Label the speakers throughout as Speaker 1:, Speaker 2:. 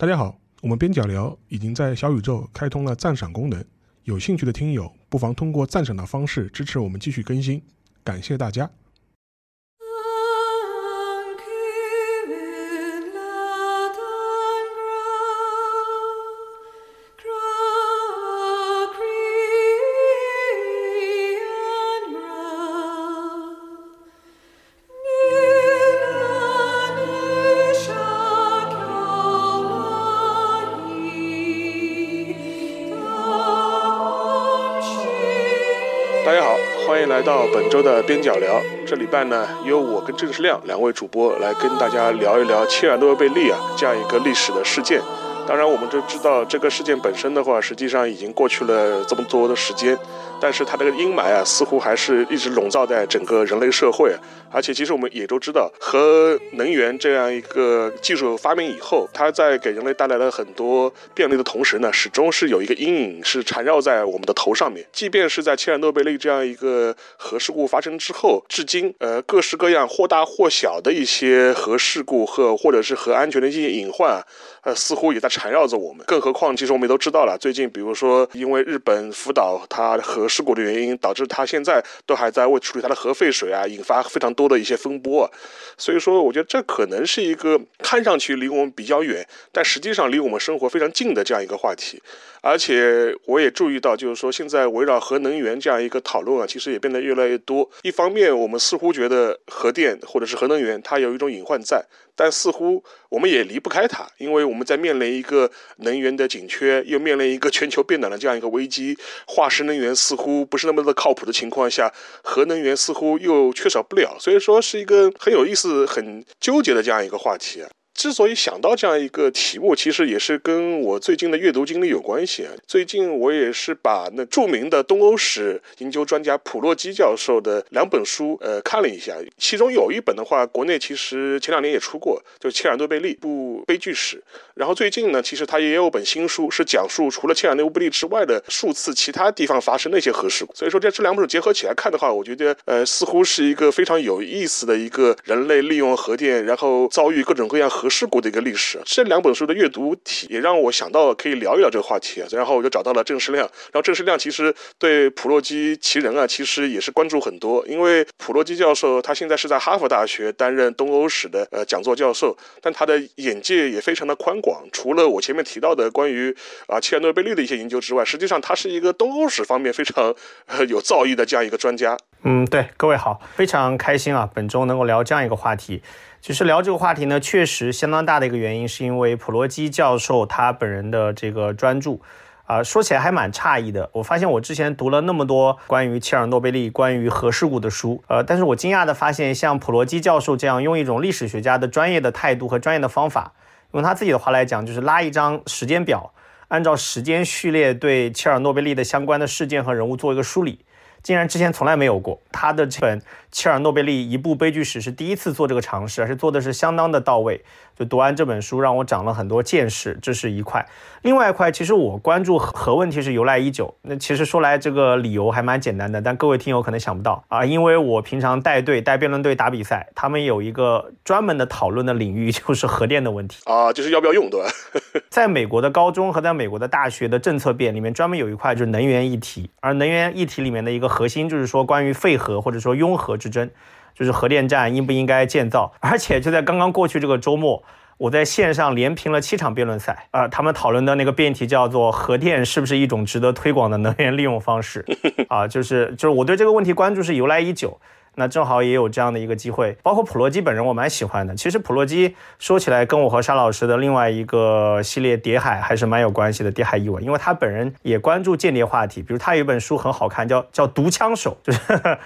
Speaker 1: 大家好，我们边角聊已经在小宇宙开通了赞赏功能，有兴趣的听友不妨通过赞赏的方式支持我们继续更新，感谢大家。周的边角聊，这礼拜呢，由我跟郑世亮两位主播来跟大家聊一聊切尔诺贝利啊这样一个历史的事件。当然，我们都知道这个事件本身的话，实际上已经过去了这么多的时间。但是它这个阴霾啊，似乎还是一直笼罩在整个人类社会。而且，其实我们也都知道，核能源这样一个技术发明以后，它在给人类带来了很多便利的同时呢，始终是有一个阴影是缠绕在我们的头上面。即便是在切尔诺贝利这样一个核事故发生之后，至今，呃，各式各样或大或小的一些核事故和或者是核安全的一些隐患，呃，似乎也在缠绕着我们。更何况，其实我们也都知道了，最近，比如说，因为日本福岛它核事故的原因，导致他现在都还在为处理他的核废水啊，引发非常多的一些风波。所以说，我觉得这可能是一个看上去离我们比较远，但实际上离我们生活非常近的这样一个话题。而且我也注意到，就是说现在围绕核能源这样一个讨论啊，其实也变得越来越多。一方面，我们似乎觉得核电或者是核能源它有一种隐患在，但似乎我们也离不开它，因为我们在面临一个能源的紧缺，又面临一个全球变暖的这样一个危机，化石能源似乎不是那么的靠谱的情况下，核能源似乎又缺少不了。所以说是一个很有意思、很纠结的这样一个话题。之所以想到这样一个题目，其实也是跟我最近的阅读经历有关系啊。最近我也是把那著名的东欧史研究专家普洛基教授的两本书，呃，看了一下。其中有一本的话，国内其实前两年也出过，就切尔诺贝利部悲剧史。然后最近呢，其实他也有本新书，是讲述除了切尔诺贝利之外的数次其他地方发生的一些核事故。所以说，这这两本书结合起来看的话，我觉得，呃，似乎是一个非常有意思的一个人类利用核电，然后遭遇各种各样核。事故的一个历史，这两本书的阅读体也让我想到可以聊一聊这个话题，然后我就找到了郑世亮，然后郑世亮其实对普洛基其人啊，其实也是关注很多，因为普洛基教授他现在是在哈佛大学担任东欧史的呃讲座教授，但他的眼界也非常的宽广，除了我前面提到的关于啊切尔诺贝利的一些研究之外，实际上他是一个东欧史方面非常有造诣的这样一个专家。
Speaker 2: 嗯，对，各位好，非常开心啊，本周能够聊这样一个话题。其实聊这个话题呢，确实相当大的一个原因，是因为普罗基教授他本人的这个专注，啊，说起来还蛮诧异的。我发现我之前读了那么多关于切尔诺贝利、关于核事故的书，呃，但是我惊讶的发现，像普罗基教授这样用一种历史学家的专业的态度和专业的方法，用他自己的话来讲，就是拉一张时间表，按照时间序列对切尔诺贝利的相关的事件和人物做一个梳理。竟然之前从来没有过，他的这本切尔诺贝利一部悲剧史是第一次做这个尝试，而且做的是相当的到位。就读完这本书，让我长了很多见识，这是一块。另外一块，其实我关注核问题是由来已久。那其实说来这个理由还蛮简单的，但各位听友可能想不到啊，因为我平常带队带辩论队打比赛，他们有一个专门的讨论的领域 就是核电的问题
Speaker 1: 啊，就是要不要用，对吧？
Speaker 2: 在美国的高中和在美国的大学的政策辩里面，专门有一块就是能源议题，而能源议题里面的一个核心就是说关于废核或者说拥核之争。就是核电站应不应该建造，而且就在刚刚过去这个周末，我在线上连评了七场辩论赛，啊，他们讨论的那个辩题叫做核电是不是一种值得推广的能源利用方式，啊，就是就是我对这个问题关注是由来已久。那正好也有这样的一个机会，包括普洛基本人，我蛮喜欢的。其实普洛基说起来，跟我和沙老师的另外一个系列《谍海》还是蛮有关系的，《谍海译文》，因为他本人也关注间谍话题。比如他有一本书很好看，叫叫《毒枪手》，就是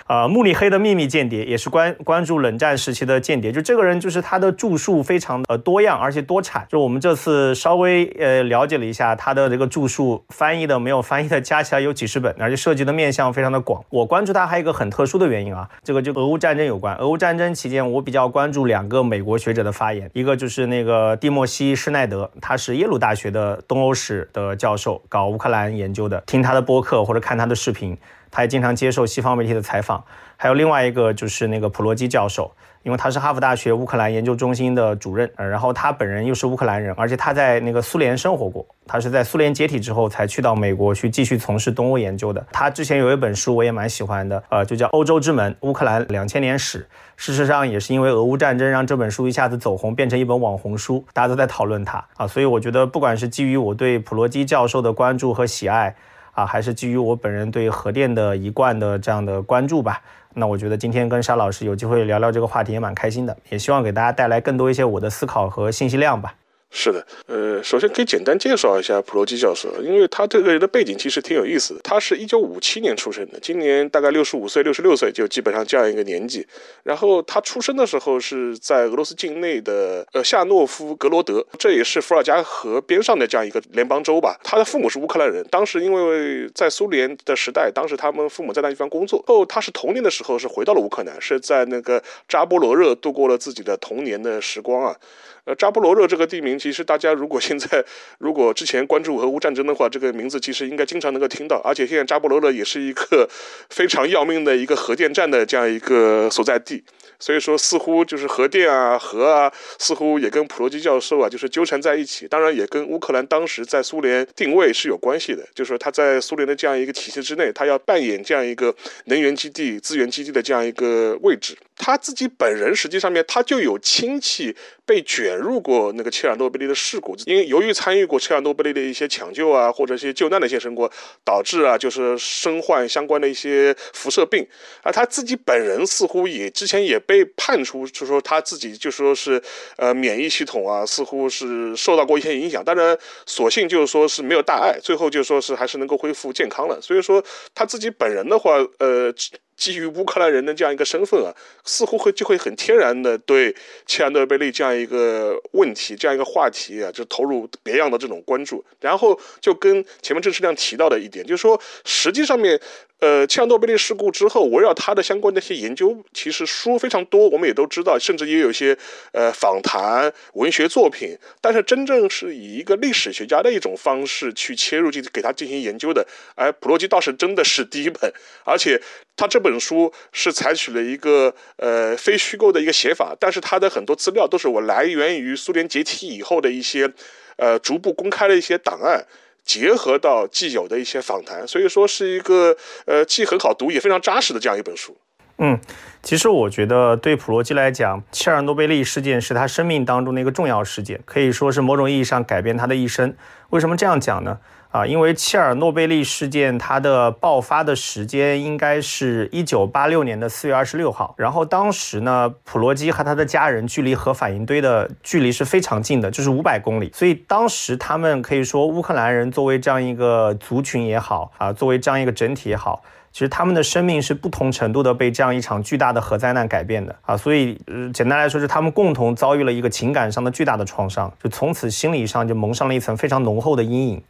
Speaker 2: 啊 慕尼黑的秘密间谍，也是关关注冷战时期的间谍。就这个人，就是他的著述非常的多样，而且多产。就我们这次稍微呃了解了一下他的这个著述，翻译的没有翻译的 加起来有几十本，而且涉及的面向非常的广。我关注他还有一个很特殊的原因啊，这个。就俄乌战争有关，俄乌战争期间，我比较关注两个美国学者的发言，一个就是那个蒂莫西施奈德，他是耶鲁大学的东欧史的教授，搞乌克兰研究的，听他的播客或者看他的视频，他也经常接受西方媒体的采访。还有另外一个就是那个普罗基教授。因为他是哈佛大学乌克兰研究中心的主任，呃，然后他本人又是乌克兰人，而且他在那个苏联生活过，他是在苏联解体之后才去到美国去继续从事东欧研究的。他之前有一本书我也蛮喜欢的，呃，就叫《欧洲之门：乌克兰两千年史》。事实上也是因为俄乌战争让这本书一下子走红，变成一本网红书，大家都在讨论它啊。所以我觉得，不管是基于我对普罗基教授的关注和喜爱啊，还是基于我本人对核电的一贯的这样的关注吧。那我觉得今天跟沙老师有机会聊聊这个话题也蛮开心的，也希望给大家带来更多一些我的思考和信息量吧。
Speaker 1: 是的，呃，首先可以简单介绍一下普罗基教授，因为他这个人的背景其实挺有意思的。他是一九五七年出生的，今年大概六十五岁、六十六岁，就基本上这样一个年纪。然后他出生的时候是在俄罗斯境内的呃夏诺夫格罗德，这也是伏尔加河边上的这样一个联邦州吧。他的父母是乌克兰人，当时因为在苏联的时代，当时他们父母在那地方工作。后他是童年的时候是回到了乌克兰，是在那个扎波罗热度过了自己的童年的时光啊。呃，扎波罗热这个地名，其实大家如果现在如果之前关注俄乌战争的话，这个名字其实应该经常能够听到。而且现在扎波罗热也是一个 非常要命的一个核电站的这样一个所在地。所以说，似乎就是核电啊、核啊，似乎也跟普罗基教授啊，就是纠缠在一起。当然，也跟乌克兰当时在苏联定位是有关系的。就是说，他在苏联的这样一个体系之内，他要扮演这样一个能源基地、资源基地的这样一个位置。他自己本人实际上面，他就有亲戚被卷入过那个切尔诺贝利的事故，因为由于参与过切尔诺贝利的一些抢救啊，或者一些救难的一些生活，导致啊，就是身患相关的一些辐射病。而他自己本人似乎也之前也被。判出，就是说他自己就说是，呃，免疫系统啊，似乎是受到过一些影响。当然，所幸就是说是没有大碍，最后就说是还是能够恢复健康了。所以说他自己本人的话，呃。基于乌克兰人的这样一个身份啊，似乎会就会很天然的对切尔诺贝利这样一个问题、这样一个话题啊，就投入别样的这种关注。然后就跟前面郑世亮提到的一点，就是说，实际上面，呃，切尔诺贝利事故之后，围绕它的相关的一些研究，其实书非常多，我们也都知道，甚至也有一些呃访谈、文学作品。但是真正是以一个历史学家的一种方式去切入，进给他进行研究的，而普罗基倒是真的是第一本，而且。他这本书是采取了一个呃非虚构的一个写法，但是他的很多资料都是我来源于苏联解体以后的一些呃逐步公开的一些档案，结合到既有的一些访谈，所以说是一个呃既很好读也非常扎实的这样一本书。
Speaker 2: 嗯，其实我觉得对普罗基来讲，切尔诺贝利事件是他生命当中的一个重要事件，可以说是某种意义上改变他的一生。为什么这样讲呢？啊，因为切尔诺贝利事件它的爆发的时间应该是一九八六年的四月二十六号，然后当时呢，普罗基和他的家人距离核反应堆的距离是非常近的，就是五百公里，所以当时他们可以说乌克兰人作为这样一个族群也好啊，作为这样一个整体也好，其实他们的生命是不同程度的被这样一场巨大的核灾难改变的啊，所以，简单来说是他们共同遭遇了一个情感上的巨大的创伤，就从此心理上就蒙上了一层非常浓厚的阴影。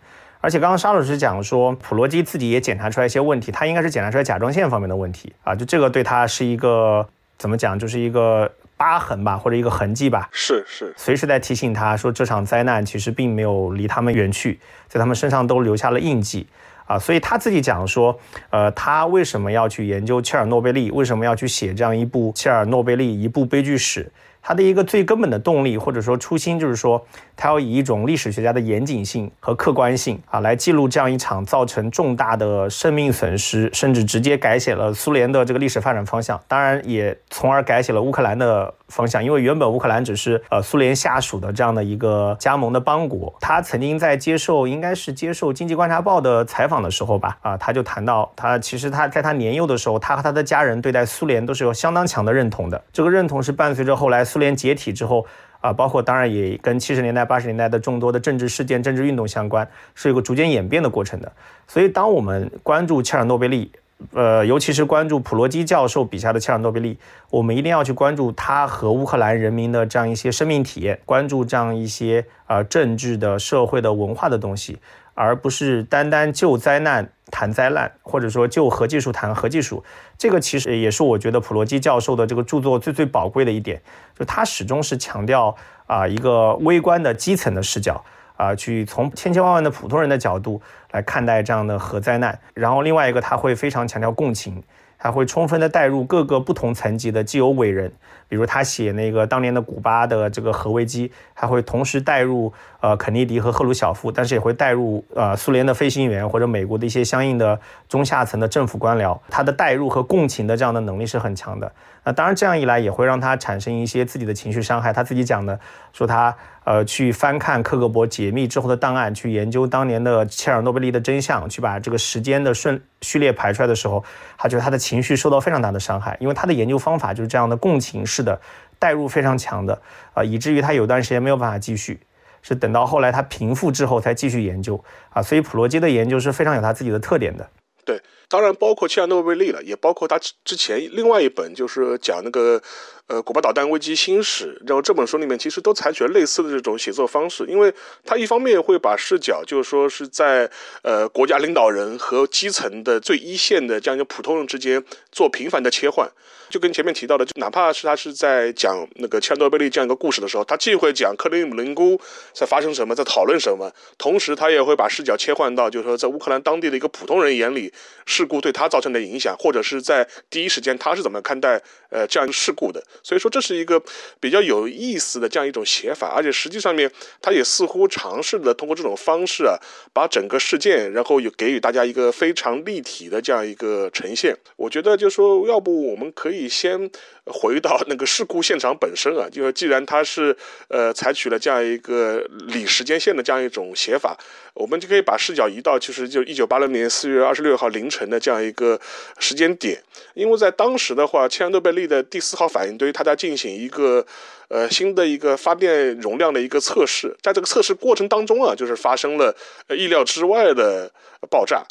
Speaker 2: 而且刚刚沙老师讲说，普罗基自己也检查出来一些问题，他应该是检查出来甲状腺方面的问题啊，就这个对他是一个怎么讲，就是一个疤痕吧，或者一个痕迹吧。
Speaker 1: 是是，
Speaker 2: 随时在提醒他说，这场灾难其实并没有离他们远去，在他们身上都留下了印记啊。所以他自己讲说，呃，他为什么要去研究切尔诺贝利，为什么要去写这样一部切尔诺贝利一部悲剧史？他的一个最根本的动力或者说初心，就是说。他要以一种历史学家的严谨性和客观性啊，来记录这样一场造成重大的生命损失，甚至直接改写了苏联的这个历史发展方向。当然，也从而改写了乌克兰的方向，因为原本乌克兰只是呃苏联下属的这样的一个加盟的邦国。他曾经在接受应该是接受《经济观察报》的采访的时候吧，啊，他就谈到他其实他在他年幼的时候，他和他的家人对待苏联都是有相当强的认同的。这个认同是伴随着后来苏联解体之后。啊，包括当然也跟七十年代、八十年代的众多的政治事件、政治运动相关，是有个逐渐演变的过程的。所以，当我们关注切尔诺贝利，呃，尤其是关注普罗基教授笔下的切尔诺贝利，我们一定要去关注他和乌克兰人民的这样一些生命体验，关注这样一些呃政治的、社会的、文化的东西。而不是单单就灾难谈灾难，或者说就核技术谈核技术，这个其实也是我觉得普罗基教授的这个著作最最宝贵的一点，就他始终是强调啊一个微观的基层的视角啊，去从千千万万的普通人的角度来看待这样的核灾难。然后另外一个他会非常强调共情。还会充分的带入各个不同层级的既有伟人，比如他写那个当年的古巴的这个核危机，还会同时带入呃肯尼迪和赫鲁晓夫，但是也会带入呃苏联的飞行员或者美国的一些相应的中下层的政府官僚，他的带入和共情的这样的能力是很强的。那当然这样一来也会让他产生一些自己的情绪伤害。他自己讲的说他呃去翻看克格勃解密之后的档案，去研究当年的切尔诺贝利的真相，去把这个时间的顺序列排出来的时候，他觉得他的情绪受到非常大的伤害，因为他的研究方法就是这样的共情式的代入非常强的啊，以至于他有段时间没有办法继续，是等到后来他平复之后才继续研究啊。所以普罗基的研究是非常有他自己的特点的。
Speaker 1: 对，当然包括切尔诺贝利了，也包括他之前另外一本就是讲那个。呃，古巴导弹危机新史，然后这本书里面其实都采取了类似的这种写作方式，因为他一方面会把视角，就是说是在呃国家领导人和基层的最一线的这样一个普通人之间做频繁的切换，就跟前面提到的，就哪怕是他是在讲那个切尔诺贝利这样一个故事的时候，他既会讲克里姆林宫在发生什么，在讨论什么，同时他也会把视角切换到，就是说在乌克兰当地的一个普通人眼里，事故对他造成的影响，或者是在第一时间他是怎么看待呃这样一个事故的。所以说这是一个比较有意思的这样一种写法，而且实际上面，他也似乎尝试了通过这种方式啊，把整个事件，然后有给予大家一个非常立体的这样一个呈现。我觉得就说，要不我们可以先。回到那个事故现场本身啊，就是既然它是呃采取了这样一个理时间线的这样一种写法，我们就可以把视角移到其实就一九八六年四月二十六号凌晨的这样一个时间点，因为在当时的话，切尔诺贝利的第四号反应堆它在进行一个呃新的一个发电容量的一个测试，在这个测试过程当中啊，就是发生了意料之外的爆炸。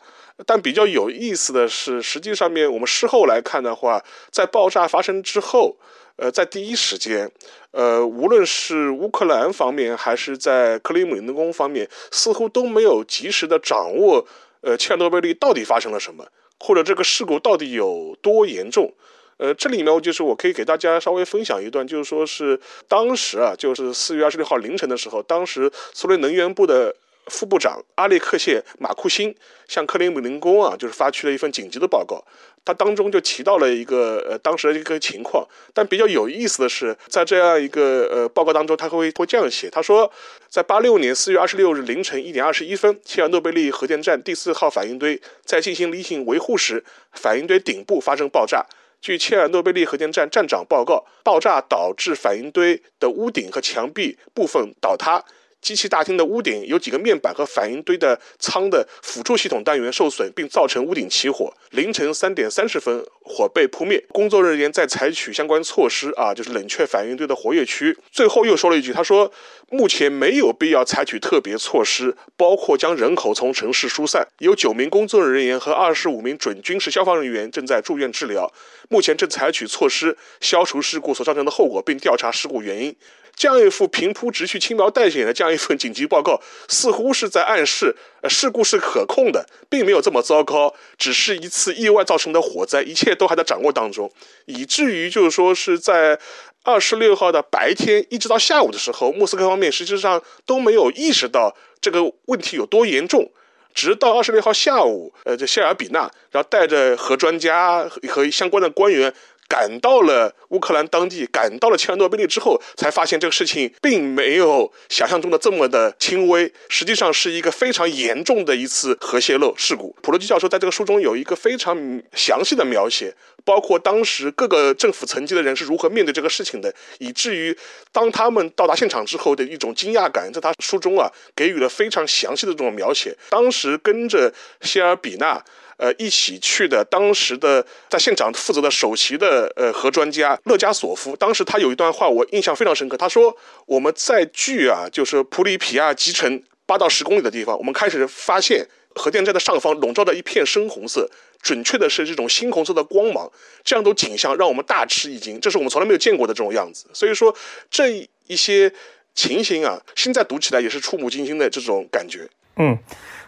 Speaker 1: 但比较有意思的是，实际上面我们事后来看的话，在爆炸发生之后，呃，在第一时间，呃，无论是乌克兰方面还是在克里姆林宫方面，似乎都没有及时的掌握，呃，切尔诺贝利到底发生了什么，或者这个事故到底有多严重。呃，这里面就是我可以给大家稍微分享一段，就是说是当时啊，就是四月二十六号凌晨的时候，当时苏联能源部的。副部长阿列克谢·马库辛向克里姆林宫啊，就是发去了一份紧急的报告。他当中就提到了一个呃当时的一个情况。但比较有意思的是，在这样一个呃报告当中，他会会这样写：他说，在八六年四月二十六日凌晨一点二十一分，切尔诺贝利核电站第四号反应堆在进行例行维护时，反应堆顶部发生爆炸。据切尔诺贝利核电站站长报告，爆炸导致反应堆的屋顶和墙壁部分倒塌。机器大厅的屋顶有几个面板和反应堆的舱的辅助系统单元受损，并造成屋顶起火。凌晨三点三十分，火被扑灭。工作人员在采取相关措施啊，就是冷却反应堆的活跃区。最后又说了一句，他说目前没有必要采取特别措施，包括将人口从城市疏散。有九名工作人员和二十五名准军事消防人员正在住院治疗，目前正采取措施消除事故所造成的后果，并调查事故原因。这样一副平铺直叙、轻描淡写的这样一份紧急报告，似乎是在暗示，呃，事故是可控的，并没有这么糟糕，只是一次意外造成的火灾，一切都还在掌握当中，以至于就是说是在二十六号的白天一直到下午的时候，莫斯科方面实际上都没有意识到这个问题有多严重，直到二十六号下午，呃，这谢尔比纳然后带着核专家和相关的官员。赶到了乌克兰当地，赶到了切尔诺贝利之后，才发现这个事情并没有想象中的这么的轻微，实际上是一个非常严重的一次核泄漏事故。普罗基教授在这个书中有一个非常详细的描写，包括当时各个政府层级的人是如何面对这个事情的，以至于当他们到达现场之后的一种惊讶感，在他书中啊给予了非常详细的这种描写。当时跟着谢尔比纳。呃，一起去的当时的在现场负责的首席的呃核专家勒加索夫，当时他有一段话我印象非常深刻。他说：“我们在距啊，就是普里皮亚集成八到十公里的地方，我们开始发现核电站的上方笼罩着一片深红色，准确的是这种猩红色的光芒。这样的景象让我们大吃一惊，这是我们从来没有见过的这种样子。所以说这一些情形啊，现在读起来也是触目惊心的这种感觉。
Speaker 2: 嗯。”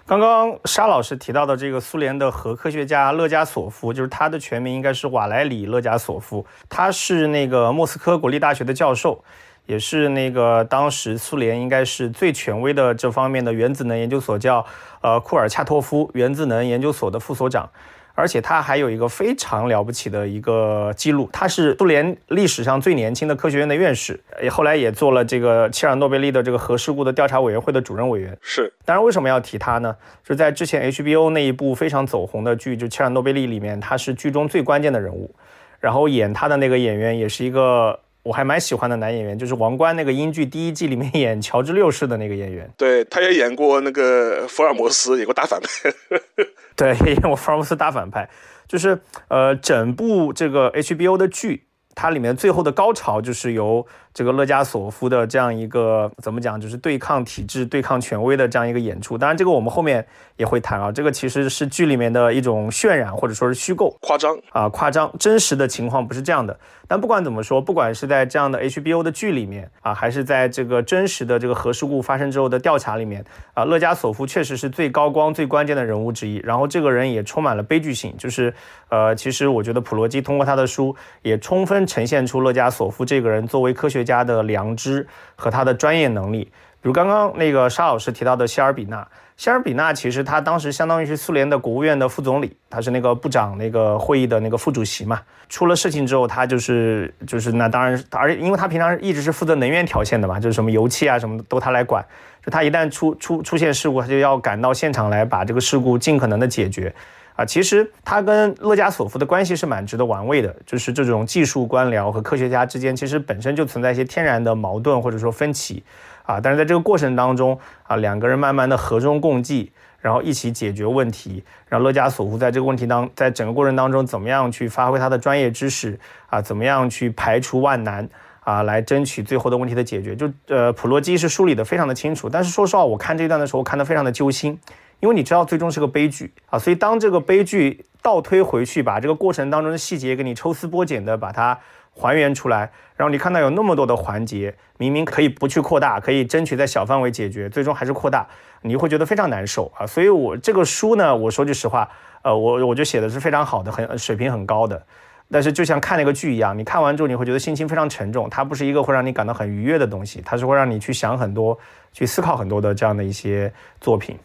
Speaker 2: 刚刚沙老师提到的这个苏联的核科学家勒加索夫，就是他的全名应该是瓦莱里勒加索夫，他是那个莫斯科国立大学的教授，也是那个当时苏联应该是最权威的这方面的原子能研究所，叫呃库尔恰托夫原子能研究所的副所长。而且他还有一个非常了不起的一个记录，他是苏联历史上最年轻的科学院的院士，也后来也做了这个切尔诺贝利的这个核事故的调查委员会的主任委员。
Speaker 1: 是，
Speaker 2: 当然为什么要提他呢？就在之前 HBO 那一部非常走红的剧，就切尔诺贝利里面，他是剧中最关键的人物。然后演他的那个演员也是一个我还蛮喜欢的男演员，就是《王冠》那个英剧第一季里面 演乔治六世的那个演员。
Speaker 1: 对，他也演过那个福尔摩斯，演过大反派。
Speaker 2: 对，也演过福尔摩斯大反派。就是呃，整部这个 HBO 的剧，它里面最后的高潮就是由。这个勒加索夫的这样一个怎么讲，就是对抗体制、对抗权威的这样一个演出。当然，这个我们后面也会谈啊。这个其实是剧里面的一种渲染，或者说是虚构、
Speaker 1: 夸张
Speaker 2: 啊，夸张。真实的情况不是这样的。但不管怎么说，不管是在这样的 HBO 的剧里面啊，还是在这个真实的这个核事故发生之后的调查里面啊，勒加索夫确实是最高光、最关键的人物之一。然后这个人也充满了悲剧性，就是呃，其实我觉得普罗基通过他的书也充分呈现出勒加索夫这个人作为科学家的良知和他的专业能力，比如刚刚那个沙老师提到的谢尔比纳，谢尔比纳其实他当时相当于是苏联的国务院的副总理，他是那个部长那个会议的那个副主席嘛。出了事情之后，他就是就是那当然，而且因为他平常一直是负责能源条线的嘛，就是什么油气啊什么都他来管。就他一旦出出出现事故，他就要赶到现场来把这个事故尽可能的解决。啊，其实他跟勒加索夫的关系是蛮值得玩味的，就是这种技术官僚和科学家之间，其实本身就存在一些天然的矛盾或者说分歧，啊，但是在这个过程当中，啊，两个人慢慢的和衷共济，然后一起解决问题，让勒加索夫在这个问题当，在整个过程当中怎么样去发挥他的专业知识，啊，怎么样去排除万难，啊，来争取最后的问题的解决，就呃，普洛基是梳理的非常的清楚，但是说实话，我看这段的时候看得非常的揪心。因为你知道最终是个悲剧啊，所以当这个悲剧倒推回去，把这个过程当中的细节给你抽丝剥茧的把它还原出来，然后你看到有那么多的环节，明明可以不去扩大，可以争取在小范围解决，最终还是扩大，你会觉得非常难受啊。所以我这个书呢，我说句实话，呃，我我就写的是非常好的，很水平很高的。但是就像看那个剧一样，你看完之后你会觉得心情非常沉重，它不是一个会让你感到很愉悦的东西，它是会让你去想很多、去思考很多的这样的一些作品。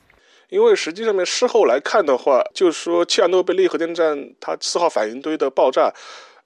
Speaker 1: 因为实际上面事后来看的话，就是说切尔诺贝利核电站它四号反应堆的爆炸。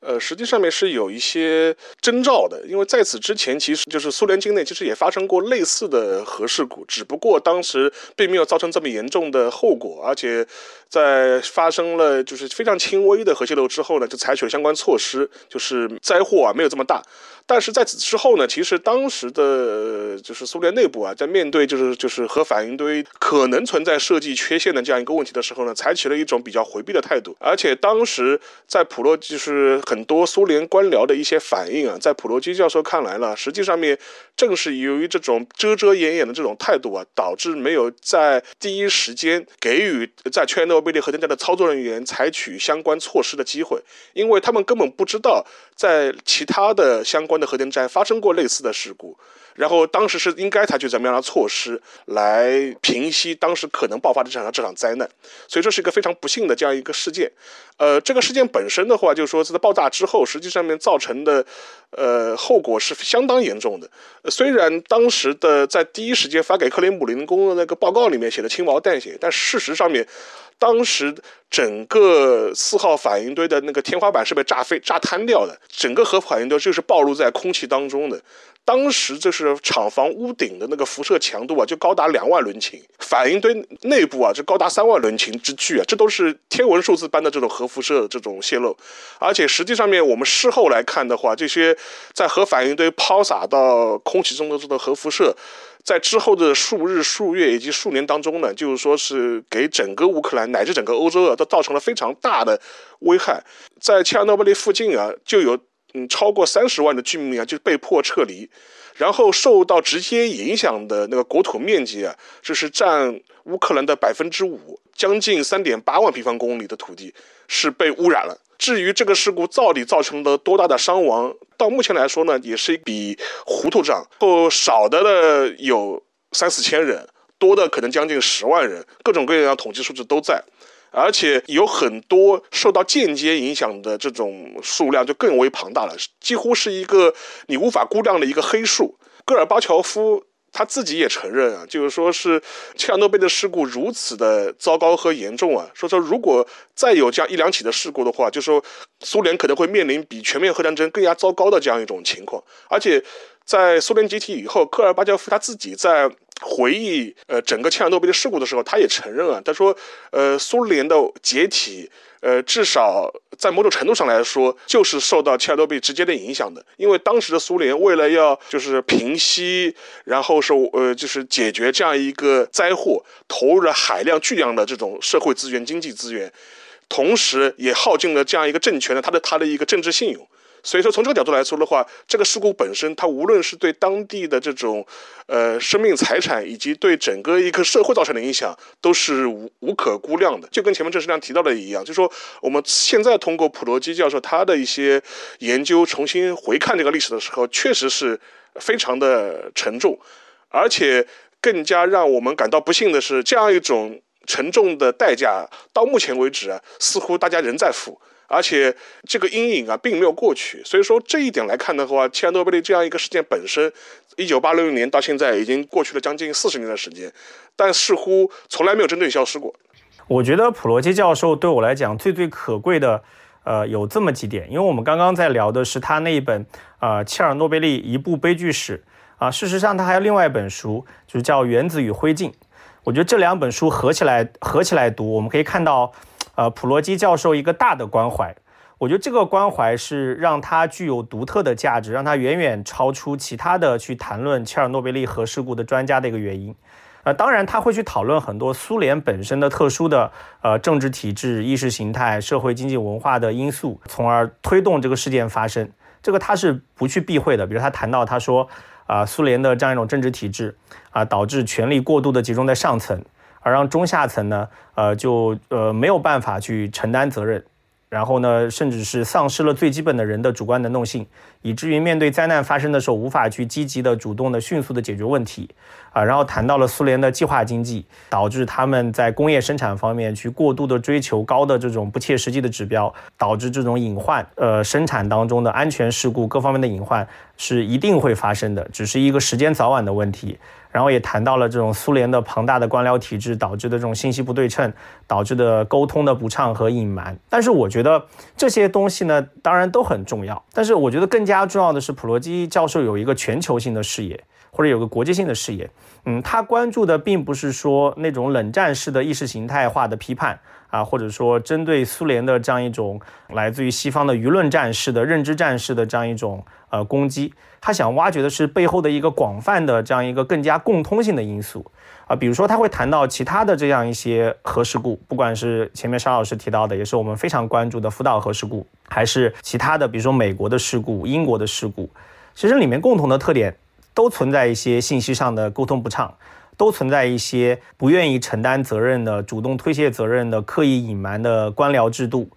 Speaker 1: 呃，实际上面是有一些征兆的，因为在此之前，其实就是苏联境内其实也发生过类似的核事故，只不过当时并没有造成这么严重的后果，而且在发生了就是非常轻微的核泄漏之后呢，就采取了相关措施，就是灾祸啊没有这么大。但是在此之后呢，其实当时的就是苏联内部啊，在面对就是就是核反应堆可能存在设计缺陷的这样一个问题的时候呢，采取了一种比较回避的态度，而且当时在普洛就是。很多苏联官僚的一些反应啊，在普罗基教授看来呢，实际上面正是由于这种遮遮掩掩的这种态度啊，导致没有在第一时间给予在切尔诺贝利核电站的操作人员采取相关措施的机会，因为他们根本不知道在其他的相关的核电站发生过类似的事故。然后当时是应该采取怎么样的措施来平息当时可能爆发的这场这场灾难，所以这是一个非常不幸的这样一个事件。呃，这个事件本身的话，就是说在爆炸之后，实际上面造成的呃后果是相当严重的。虽然当时的在第一时间发给克林姆林宫的那个报告里面写的轻描淡写，但事实上面。当时整个四号反应堆的那个天花板是被炸飞、炸瘫掉的，整个核反应堆就是暴露在空气当中的。当时就是厂房屋顶的那个辐射强度啊，就高达两万伦琴，反应堆内部啊，就高达三万伦琴之巨啊，这都是天文数字般的这种核辐射这种泄漏。而且实际上面我们事后来看的话，这些在核反应堆抛洒到空气中的这个核辐射。在之后的数日、数月以及数年当中呢，就是说是给整个乌克兰乃至整个欧洲啊，都造成了非常大的危害。在切尔诺贝利附近啊，就有嗯超过三十万的居民啊，就被迫撤离。然后受到直接影响的那个国土面积啊，这是占乌克兰的百分之五，将近三点八万平方公里的土地是被污染了。至于这个事故到底造成了多大的伤亡，到目前来说呢，也是一笔糊涂账。后少的呢有三四千人，多的可能将近十万人，各种各样的统计数字都在，而且有很多受到间接影响的这种数量就更为庞大了，几乎是一个你无法估量的一个黑数。戈尔巴乔夫他自己也承认啊，就是说是切尔诺贝利的事故如此的糟糕和严重啊，说说如果再有这样一两起的事故的话，就说苏联可能会面临比全面核战争更加糟糕的这样一种情况。而且在苏联解体以后，科尔巴乔夫他自己在回忆呃整个切尔诺贝利事故的时候，他也承认啊，他说呃苏联的解体。呃，至少在某种程度上来说，就是受到切尔诺贝直接的影响的。因为当时的苏联为了要就是平息，然后是呃就是解决这样一个灾祸，投入了海量巨量的这种社会资源、经济资源，同时也耗尽了这样一个政权的他的他的一个政治信用。所以说，从这个角度来说的话，这个事故本身，它无论是对当地的这种，呃，生命财产，以及对整个一个社会造成的影响，都是无无可估量的。就跟前面郑世亮提到的一样，就是说，我们现在通过普罗基教授他的一些研究，重新回看这个历史的时候，确实是非常的沉重，而且更加让我们感到不幸的是，这样一种沉重的代价，到目前为止啊，似乎大家仍在付。而且这个阴影啊，并没有过去，所以说这一点来看的话，切尔诺贝利这样一个事件本身，一九八六年到现在已经过去了将近四十年的时间，但似乎从来没有真正消失过。
Speaker 2: 我觉得普罗基教授对我来讲最最可贵的，呃，有这么几点，因为我们刚刚在聊的是他那一本呃切尔诺贝利一部悲剧史啊，事实上他还有另外一本书，就是叫《原子与灰烬》。我觉得这两本书合起来合起来读，我们可以看到。呃，普罗基教授一个大的关怀，我觉得这个关怀是让他具有独特的价值，让他远远超出其他的去谈论切尔诺贝利核事故的专家的一个原因。呃，当然他会去讨论很多苏联本身的特殊的呃政治体制、意识形态、社会经济文化的因素，从而推动这个事件发生。这个他是不去避讳的。比如他谈到，他说啊，苏联的这样一种政治体制啊，导致权力过度的集中在上层。而让中下层呢，呃，就呃没有办法去承担责任，然后呢，甚至是丧失了最基本的人的主观能动性，以至于面对灾难发生的时候，无法去积极的、主动的、迅速的解决问题，啊，然后谈到了苏联的计划经济，导致他们在工业生产方面去过度的追求高的这种不切实际的指标，导致这种隐患，呃，生产当中的安全事故各方面的隐患是一定会发生的，只是一个时间早晚的问题。然后也谈到了这种苏联的庞大的官僚体制导致的这种信息不对称，导致的沟通的不畅和隐瞒。但是我觉得这些东西呢，当然都很重要。但是我觉得更加重要的是，普罗基教授有一个全球性的视野，或者有个国际性的视野。嗯，他关注的并不是说那种冷战式的意识形态化的批判啊，或者说针对苏联的这样一种来自于西方的舆论战式的认知战式的这样一种呃攻击。他想挖掘的是背后的一个广泛的这样一个更加共通性的因素啊，比如说他会谈到其他的这样一些核事故，不管是前面沙老师提到的，也是我们非常关注的福岛核事故，还是其他的，比如说美国的事故、英国的事故，其实里面共同的特点都存在一些信息上的沟通不畅，都存在一些不愿意承担责任的、主动推卸责任的、刻意隐瞒的官僚制度。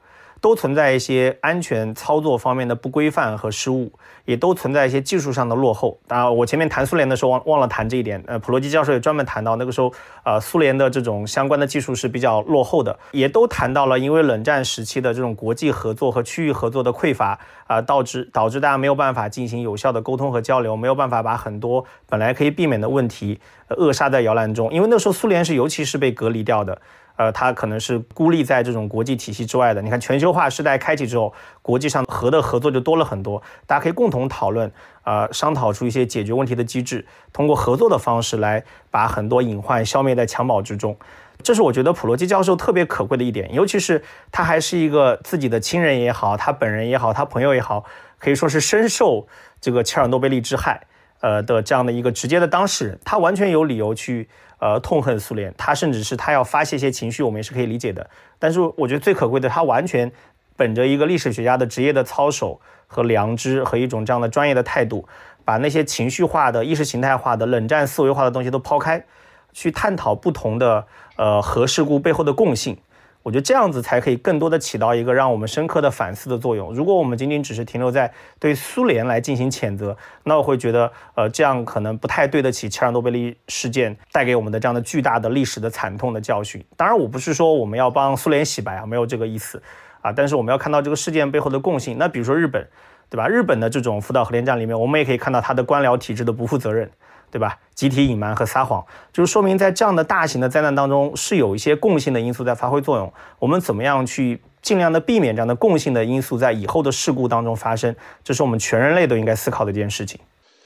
Speaker 2: 都存在一些安全操作方面的不规范和失误，也都存在一些技术上的落后。当然，我前面谈苏联的时候忘忘了谈这一点。呃，普罗基教授也专门谈到，那个时候，呃，苏联的这种相关的技术是比较落后的，也都谈到了因为冷战时期的这种国际合作和区域合作的匮乏，啊，导致导致大家没有办法进行有效的沟通和交流，没有办法把很多本来可以避免的问题扼杀在摇篮中。因为那时候苏联是尤其是被隔离掉的。呃，它可能是孤立在这种国际体系之外的。你看，全球化时代开启之后，国际上核的合作就多了很多，大家可以共同讨论，呃，商讨出一些解决问题的机制，通过合作的方式来把很多隐患消灭在襁褓之中。这是我觉得普罗基教授特别可贵的一点，尤其是他还是一个自己的亲人也好，他本人也好，他朋友也好，可以说是深受这个切尔诺贝利之害，呃的这样的一个直接的当事人，他完全有理由去。呃，痛恨苏联，他甚至是他要发泄一些情绪，我们也是可以理解的。但是我觉得最可贵的，他完全本着一个历史学家的职业的操守和良知和一种这样的专业的态度，把那些情绪化的、意识形态化的、冷战思维化的东西都抛开，去探讨不同的呃核事故背后的共性。我觉得这样子才可以更多的起到一个让我们深刻的反思的作用。如果我们仅仅只是停留在对苏联来进行谴责，那我会觉得，呃，这样可能不太对得起切尔诺贝利事件带给我们的这样的巨大的历史的惨痛的教训。当然，我不是说我们要帮苏联洗白啊，没有这个意思啊。但是我们要看到这个事件背后的共性。那比如说日本，对吧？日本的这种福岛核电站里面，我们也可以看到它的官僚体制的不负责任。对吧？集体隐瞒和撒谎，就是说明在这样的大型的灾难当中，是有一些共性的因素在发挥作用。我们怎么样去尽量的避免这样的共性的因素在以后的事故当中发生？这是我们全人类都应该思考的一件事情。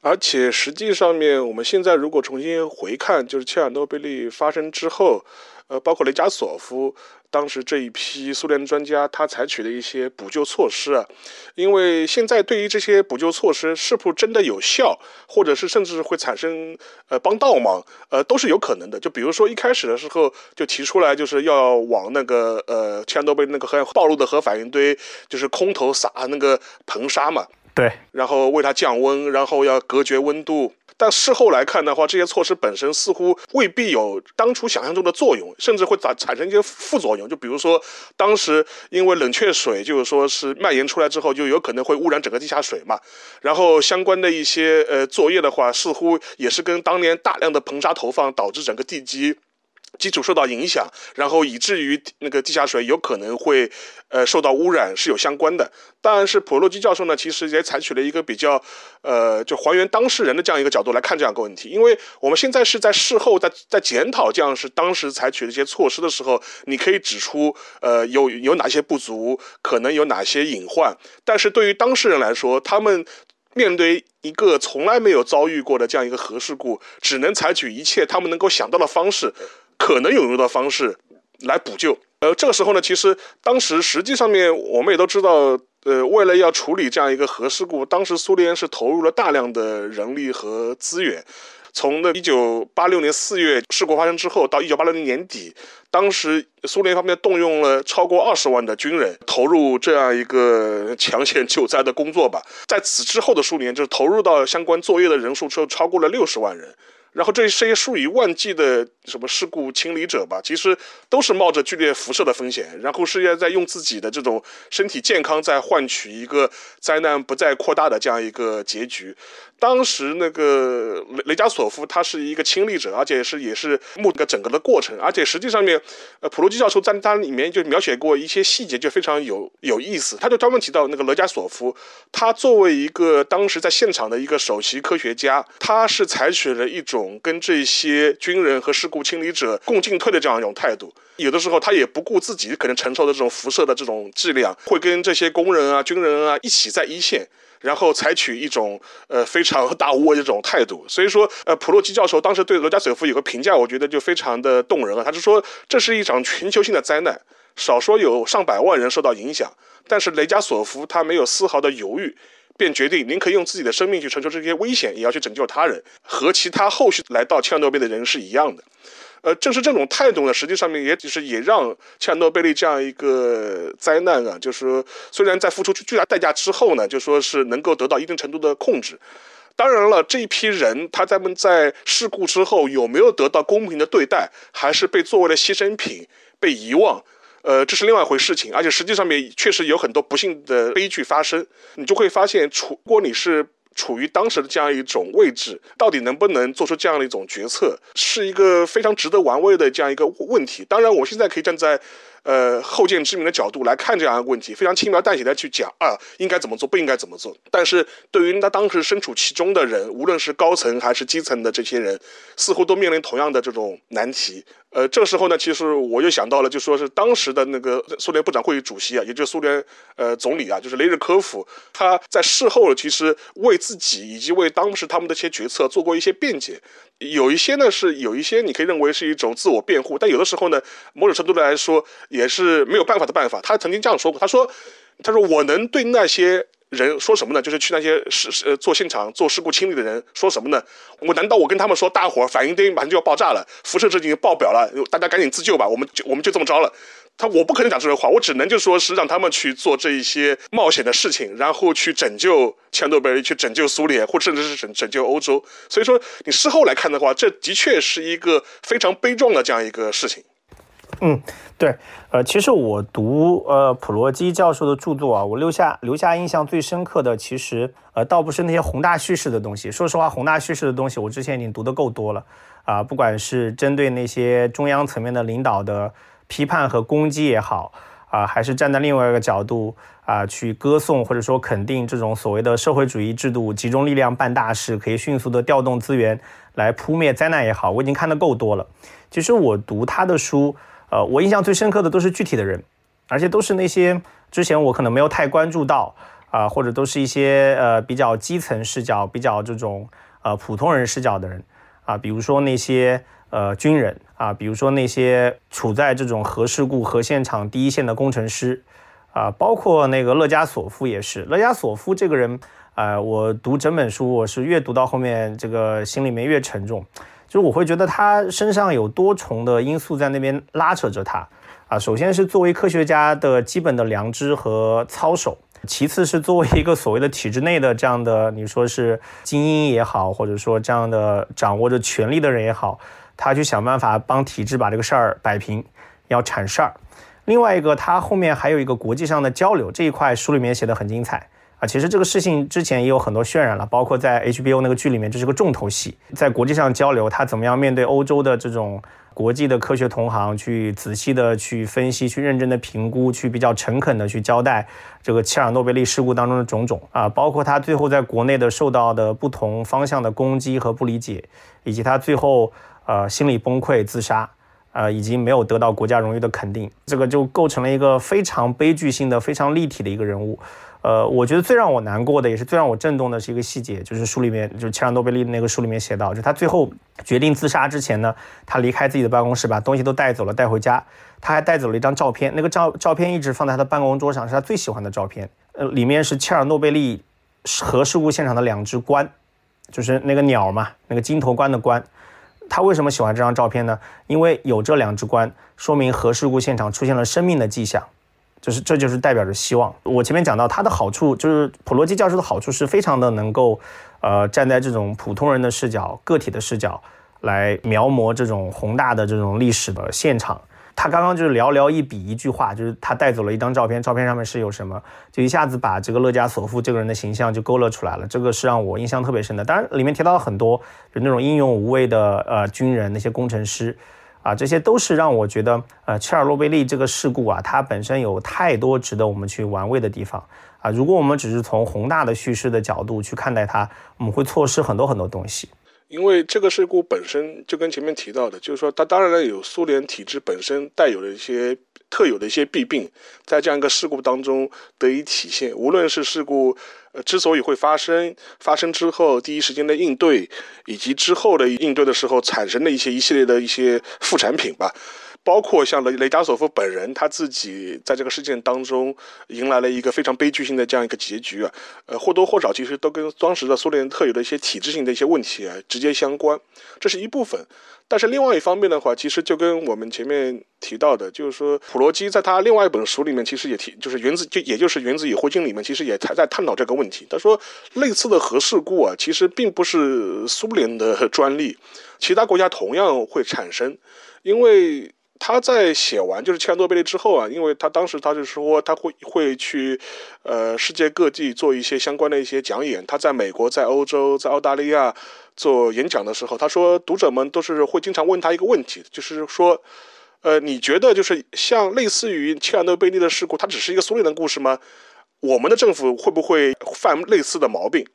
Speaker 1: 而且实际上面，我们现在如果重新回看，就是切尔诺贝利发生之后，呃，包括雷加索夫。当时这一批苏联专家，他采取的一些补救措施啊，因为现在对于这些补救措施是否真的有效，或者是甚至会产生呃帮倒忙，呃都是有可能的。就比如说一开始的时候就提出来就是要往那个呃切尔诺贝利那个核暴露的核反应堆，就是空投撒那个硼砂嘛，
Speaker 2: 对，
Speaker 1: 然后为它降温，然后要隔绝温度。但事后来看的话，这些措施本身似乎未必有当初想象中的作用，甚至会产产生一些副作用。就比如说，当时因为冷却水，就是说是蔓延出来之后，就有可能会污染整个地下水嘛。然后相关的一些呃作业的话，似乎也是跟当年大量的硼砂投放导致整个地基。基础受到影响，然后以至于那个地下水有可能会，呃，受到污染是有相关的。当然是普洛基教授呢，其实也采取了一个比较，呃，就还原当事人的这样一个角度来看这样一个问题。因为我们现在是在事后在在检讨这样是当时采取的一些措施的时候，你可以指出，呃，有有哪些不足，可能有哪些隐患。但是对于当事人来说，他们面对一个从来没有遭遇过的这样一个核事故，只能采取一切他们能够想到的方式。可能有用的方式来补救。呃，这个时候呢，其实当时实际上面我们也都知道，呃，为了要处理这样一个核事故，当时苏联是投入了大量的人力和资源。从那一九八六年四月事故发生之后，到一九八六年年底，当时苏联方面动用了超过二十万的军人投入这样一个抢险救灾的工作吧。在此之后的数年，就是投入到相关作业的人数就超过了六十万人。然后这些数以万计的什么事故清理者吧，其实都是冒着剧烈辐射的风险，然后是要在用自己的这种身体健康在换取一个灾难不再扩大的这样一个结局。当时那个雷雷加索夫他是一个亲历者，而且是也是目个整个的过程，而且实际上面，呃，普罗基教授在他里面就描写过一些细节，就非常有有意思。他就专门提到那个雷加索夫，他作为一个当时在现场的一个首席科学家，他是采取了一种跟这些军人和事故清理者共进退的这样一种态度。有的时候他也不顾自己可能承受的这种辐射的这种剂量，会跟这些工人啊、军人啊一起在一线。然后采取一种呃非常大无畏这种态度，所以说呃普洛基教授当时对罗加索夫有个评价，我觉得就非常的动人啊。他是说这是一场全球性的灾难，少说有上百万人受到影响，但是雷加索夫他没有丝毫的犹豫，便决定宁可用自己的生命去承受这些危险，也要去拯救他人，和其他后续来到切尔诺贝利的人是一样的。呃，正是这种态度呢，实际上面也就是也让切尔诺贝利这样一个灾难啊，就是说虽然在付出巨大代价之后呢，就说是能够得到一定程度的控制。当然了，这一批人他在们在事故之后有没有得到公平的对待，还是被作为了牺牲品被遗忘，呃，这是另外一回事情。而且实际上面确实有很多不幸的悲剧发生，你就会发现，如果你是。处于当时的这样一种位置，到底能不能做出这样的一种决策，是一个非常值得玩味的这样一个问题。当然，我现在可以站在。呃，后见之明的角度来看这样一个问题，非常轻描淡写的去讲啊，应该怎么做，不应该怎么做。但是对于他当时身处其中的人，无论是高层还是基层的这些人，似乎都面临同样的这种难题。呃，这个时候呢，其实我又想到了，就说是当时的那个苏联部长会议主席啊，也就是苏联呃总理啊，就是雷日科夫，他在事后其实为自己以及为当时他们的一些决策做过一些辩解。有一些呢是有一些你可以认为是一种自我辩护，但有的时候呢，某种程度来说也是没有办法的办法。他曾经这样说过，他说：“他说我能对那些人说什么呢？就是去那些事呃做现场做事故清理的人说什么呢？我难道我跟他们说，大伙儿反应堆马上就要爆炸了，辐射值已经爆表了，大家赶紧自救吧，我们就我们就这么着了。”他我不可能讲这些话，我只能就说是让他们去做这一些冒险的事情，然后去拯救切尔诺贝利，去拯救苏联，或甚至是拯拯救欧洲。所以说，你事后来看的话，这的确是一个非常悲壮的这样一个事情。
Speaker 2: 嗯，对，呃，其实我读呃普罗基教授的著作啊，我留下留下印象最深刻的，其实呃倒不是那些宏大叙事的东西。说实话，宏大叙事的东西我之前已经读得够多了啊，不管是针对那些中央层面的领导的。批判和攻击也好啊，还是站在另外一个角度啊，去歌颂或者说肯定这种所谓的社会主义制度，集中力量办大事，可以迅速的调动资源来扑灭灾难也好，我已经看得够多了。其实我读他的书，呃，我印象最深刻的都是具体的人，而且都是那些之前我可能没有太关注到啊，或者都是一些呃比较基层视角、比较这种呃普通人视角的人啊，比如说那些。呃，军人啊，比如说那些处在这种核事故、核现场第一线的工程师，啊，包括那个勒加索夫也是。勒加索夫这个人，呃，我读整本书，我是越读到后面，这个心里面越沉重，就是我会觉得他身上有多重的因素在那边拉扯着他。啊，首先是作为科学家的基本的良知和操守，其次是作为一个所谓的体制内的这样的，你说是精英也好，或者说这样的掌握着权力的人也好。他去想办法帮体制把这个事儿摆平，要铲事儿。另外一个，他后面还有一个国际上的交流这一块，书里面写的很精彩啊。其实这个事情之前也有很多渲染了，包括在 HBO 那个剧里面，这是个重头戏。在国际上交流，他怎么样面对欧洲的这种国际的科学同行，去仔细的去分析，去认真的评估，去比较诚恳的去交代这个切尔诺贝利事故当中的种种啊，包括他最后在国内的受到的不同方向的攻击和不理解，以及他最后。呃，心理崩溃自杀，呃，已经没有得到国家荣誉的肯定，这个就构成了一个非常悲剧性的、非常立体的一个人物。呃，我觉得最让我难过的，也是最让我震动的是一个细节，就是书里面，就是切尔诺贝利那个书里面写到，就他最后决定自杀之前呢，他离开自己的办公室，把东西都带走了，带回家，他还带走了一张照片，那个照照片一直放在他的办公桌上，是他最喜欢的照片。呃，里面是切尔诺贝利核事故现场的两只鹳，就是那个鸟嘛，那个金头鹳的鹳。他为什么喜欢这张照片呢？因为有这两只鹳，说明核事故现场出现了生命的迹象，就是这就是代表着希望。我前面讲到它的好处，就是普罗基教授的好处是非常的能够，呃，站在这种普通人的视角、个体的视角来描摹这种宏大的这种历史的现场。他刚刚就是寥寥一笔一句话，就是他带走了一张照片，照片上面是有什么，就一下子把这个勒加索夫这个人的形象就勾勒出来了。这个是让我印象特别深的。当然，里面提到了很多，就那种英勇无畏的呃军人，那些工程师，啊，这些都是让我觉得，呃，切尔诺贝利这个事故啊，它本身有太多值得我们去玩味的地方啊。如果我们只是从宏大的叙事的角度去看待它，我们会错失很多很多东西。
Speaker 1: 因为这个事故本身就跟前面提到的，就是说它当然有苏联体制本身带有的一些特有的一些弊病，在这样一个事故当中得以体现。无论是事故呃之所以会发生，发生之后第一时间的应对，以及之后的应对的时候产生的一些一系列的一些副产品吧。包括像雷雷加索夫本人，他自己在这个事件当中迎来了一个非常悲剧性的这样一个结局啊，呃，或多或少其实都跟当时的苏联特有的一些体制性的一些问题啊直接相关，这是一部分。但是另外一方面的话，其实就跟我们前面提到的，就是说普罗基在他另外一本书里面，其实也提，就是原子就也就是原子与灰烬里面，其实也还在探讨这个问题。他说，类似的核事故啊，其实并不是苏联的 专利，其他国家同样会产生，因为。他在写完就是切尔诺贝利之后啊，因为他当时他就说他会会去，呃，世界各地做一些相关的一些讲演。他在美国、在欧洲、在澳大利亚做演讲的时候，他说读者们都是会经常问他一个问题，就是说，呃，你觉得就是像类似于切尔诺贝利的事故，它只是一个苏联的故事吗？我们的政府会不会犯类似的毛病？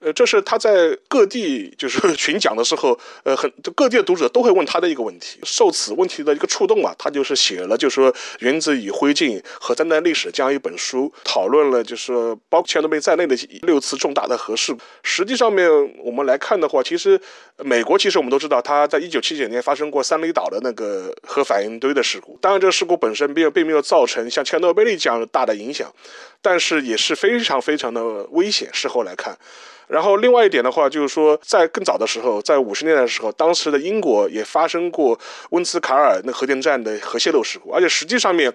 Speaker 1: 呃，这是他在各地就是 巡讲的时候，呃，很各地的读者都会问他的一个问题。受此问题的一个触动啊，他就是写了，就是说《原子与灰烬》和灾难历史这样一本书，讨论了就是包括切尔诺贝在内的六次重大的核事。实际上面我们来看的话，其实美国其实我们都知道，他在一九七九年发生过三里岛的那个核反应堆的事故。当然，这个事故本身并并没有造成像切尔诺贝利这样大的影响，但是也是非常非常的危险。事后来看。然后另外一点的话，就是说，在更早的时候，在五十年代的时候，当时的英国也发生过温茨卡尔那核电站的核泄漏事故，而且实际上面，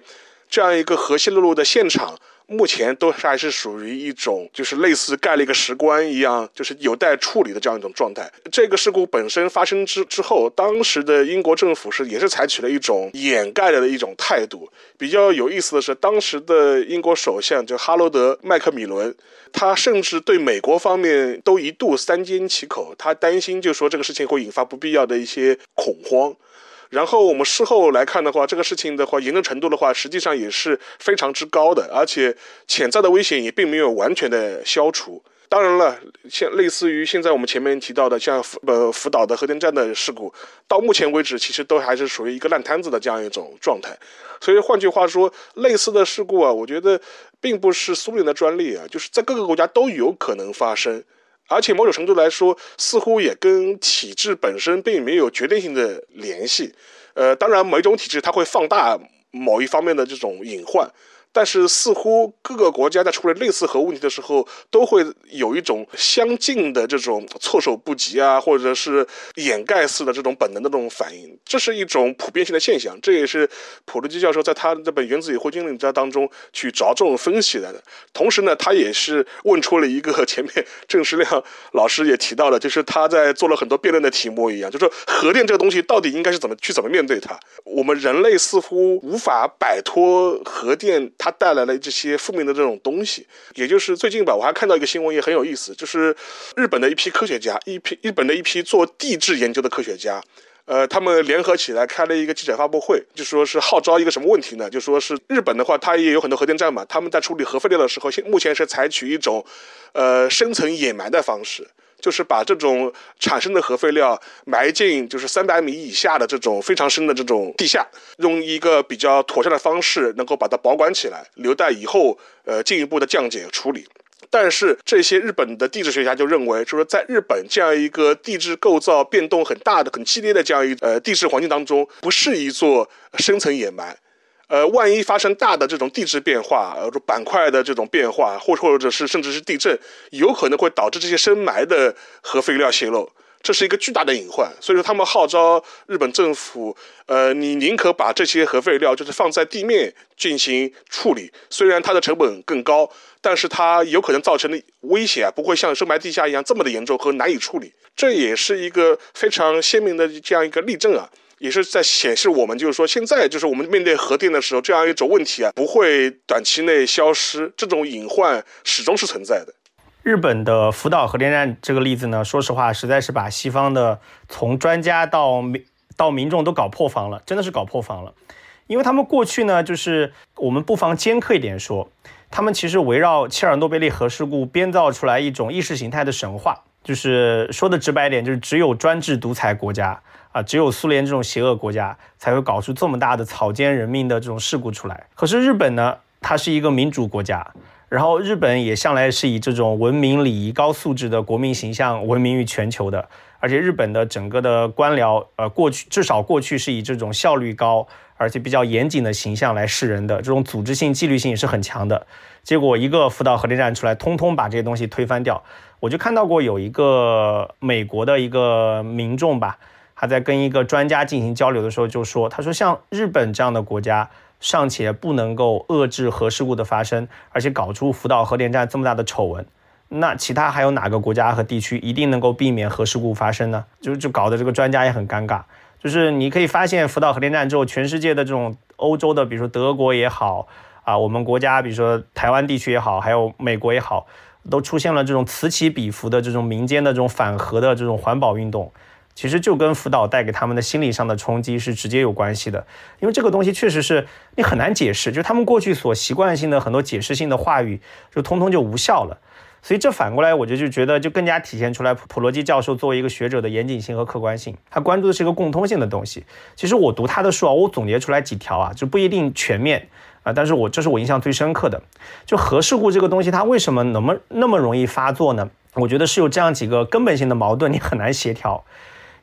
Speaker 1: 这样一个核泄漏的现场。目前都还是属于一种，就是类似盖了一个石棺一样，就是有待处理的这样一种状态。这个事故本身发生之之后，当时的英国政府是也是采取了一种掩盖的一种态度。比较有意思的是，当时的英国首相就哈罗德麦克米伦，他甚至对美国方面都一度三缄其口，他担心就说这个事情会引发不必要的一些恐慌。然后我们事后来看的话，这个事情的话严重程度的话，实际上也是非常之高的，而且潜在的危险也并没有完全的消除。当然了，像类似于现在我们前面提到的，像福呃福岛的核电站的事故，到目前为止其实都还是属于一个烂摊子的这样一种状态。所以换句话说，类似的事故啊，我觉得并不是苏联的专利啊，就是在各个国家都有可能发生，而且某种程度来说，似乎也跟体制本身并没有决定性的联系。呃，当然，某一种体制它会放大某一方面的这种隐患。但是似乎各个国家在处理类似核问题的时候，都会有一种相近的这种措手不及啊，或者是掩盖式的这种本能的这种反应，这是一种普遍性的现象。这也是普罗基教授在他这本《原子与霍金》论当中去着重分析的。同时呢，他也是问出了一个前面郑世亮老师也提到了，就是他在做了很多辩论的题目一样，就说核电这个东西到底应该是怎么去怎么面对它？我们人类似乎无法摆脱核电。它带来了这些负面的这种东西，也就是最近吧，我还看到一个新闻也很有意思，就是日本的一批科学家，一批日本的一批做地质研究的科学家，呃，他们联合起来开了一个记者发布会，就说是号召一个什么问题呢？就说是日本的话，它也有很多核电站嘛，他们在处理核废料的时候，现目前是采取一种呃深层掩埋的方式。就是把这种产生的核废料埋进就是三百米以下的这种非常深的这种地下，用一个比较妥善的方式能够把它保管起来，留待以后呃进一步的降解处理。但是这些日本的地质学家就认为，就是在日本这样一个地质构造变动很大的、很激烈的这样一呃地质环境当中，不适宜做深层掩埋。呃，万一发生大的这种地质变化，呃，板块的这种变化，或或者是甚至是地震，有可能会导致这些深埋的核废料泄漏，这是一个巨大的隐患。所以说，他们号召日本政府，呃，你宁可把这些核废料就是放在地面进行处理，虽然它的成本更高，但是它有可能造成的危险啊，不会像深埋地下一样这么的严重和难以处理。这也是一个非常鲜明的这样一个例证啊。也是在显示我们，就是说，现在就是我们面对核电的时候，这样一种问题啊，不会短期内消失，这种隐患始终是存在的。
Speaker 2: 日本的福岛核电站这个例子呢，说实话，实在是把西方的从专家到民到民众都搞破防了，真的是搞破防了。因为他们过去呢，就是我们不妨尖刻一点说，他们其实围绕切尔诺贝利核事故编造出来一种意识形态的神话，就是说的直白点，就是只有专制独裁国家。啊，只有苏联这种邪恶国家才会搞出这么大的草菅人命的这种事故出来。可是日本呢，它是一个民主国家，然后日本也向来是以这种文明礼仪、高素质的国民形象闻名于全球的。而且日本的整个的官僚，呃，过去至少过去是以这种效率高而且比较严谨的形象来示人的，这种组织性、纪律性也是很强的。结果一个福岛核电站出来，通通把这些东西推翻掉。我就看到过有一个美国的一个民众吧。他在跟一个专家进行交流的时候就说：“他说像日本这样的国家尚且不能够遏制核事故的发生，而且搞出福岛核电站这么大的丑闻，那其他还有哪个国家和地区一定能够避免核事故发生呢？就就搞得这个专家也很尴尬。就是你可以发现福岛核电站之后，全世界的这种欧洲的，比如说德国也好啊，我们国家比如说台湾地区也好，还有美国也好，都出现了这种此起彼伏的这种民间的这种反核的这种环保运动。”其实就跟福岛带给他们的心理上的冲击是直接有关系的，因为这个东西确实是你很难解释，就他们过去所习惯性的很多解释性的话语，就通通就无效了。所以这反过来，我就就觉得就更加体现出来普罗基教授作为一个学者的严谨性和客观性，他关注的是一个共通性的东西。其实我读他的书啊，我总结出来几条啊，就不一定全面啊，但是我这是我印象最深刻的。就核事故这个东西，它为什么那么那么容易发作呢？我觉得是有这样几个根本性的矛盾，你很难协调。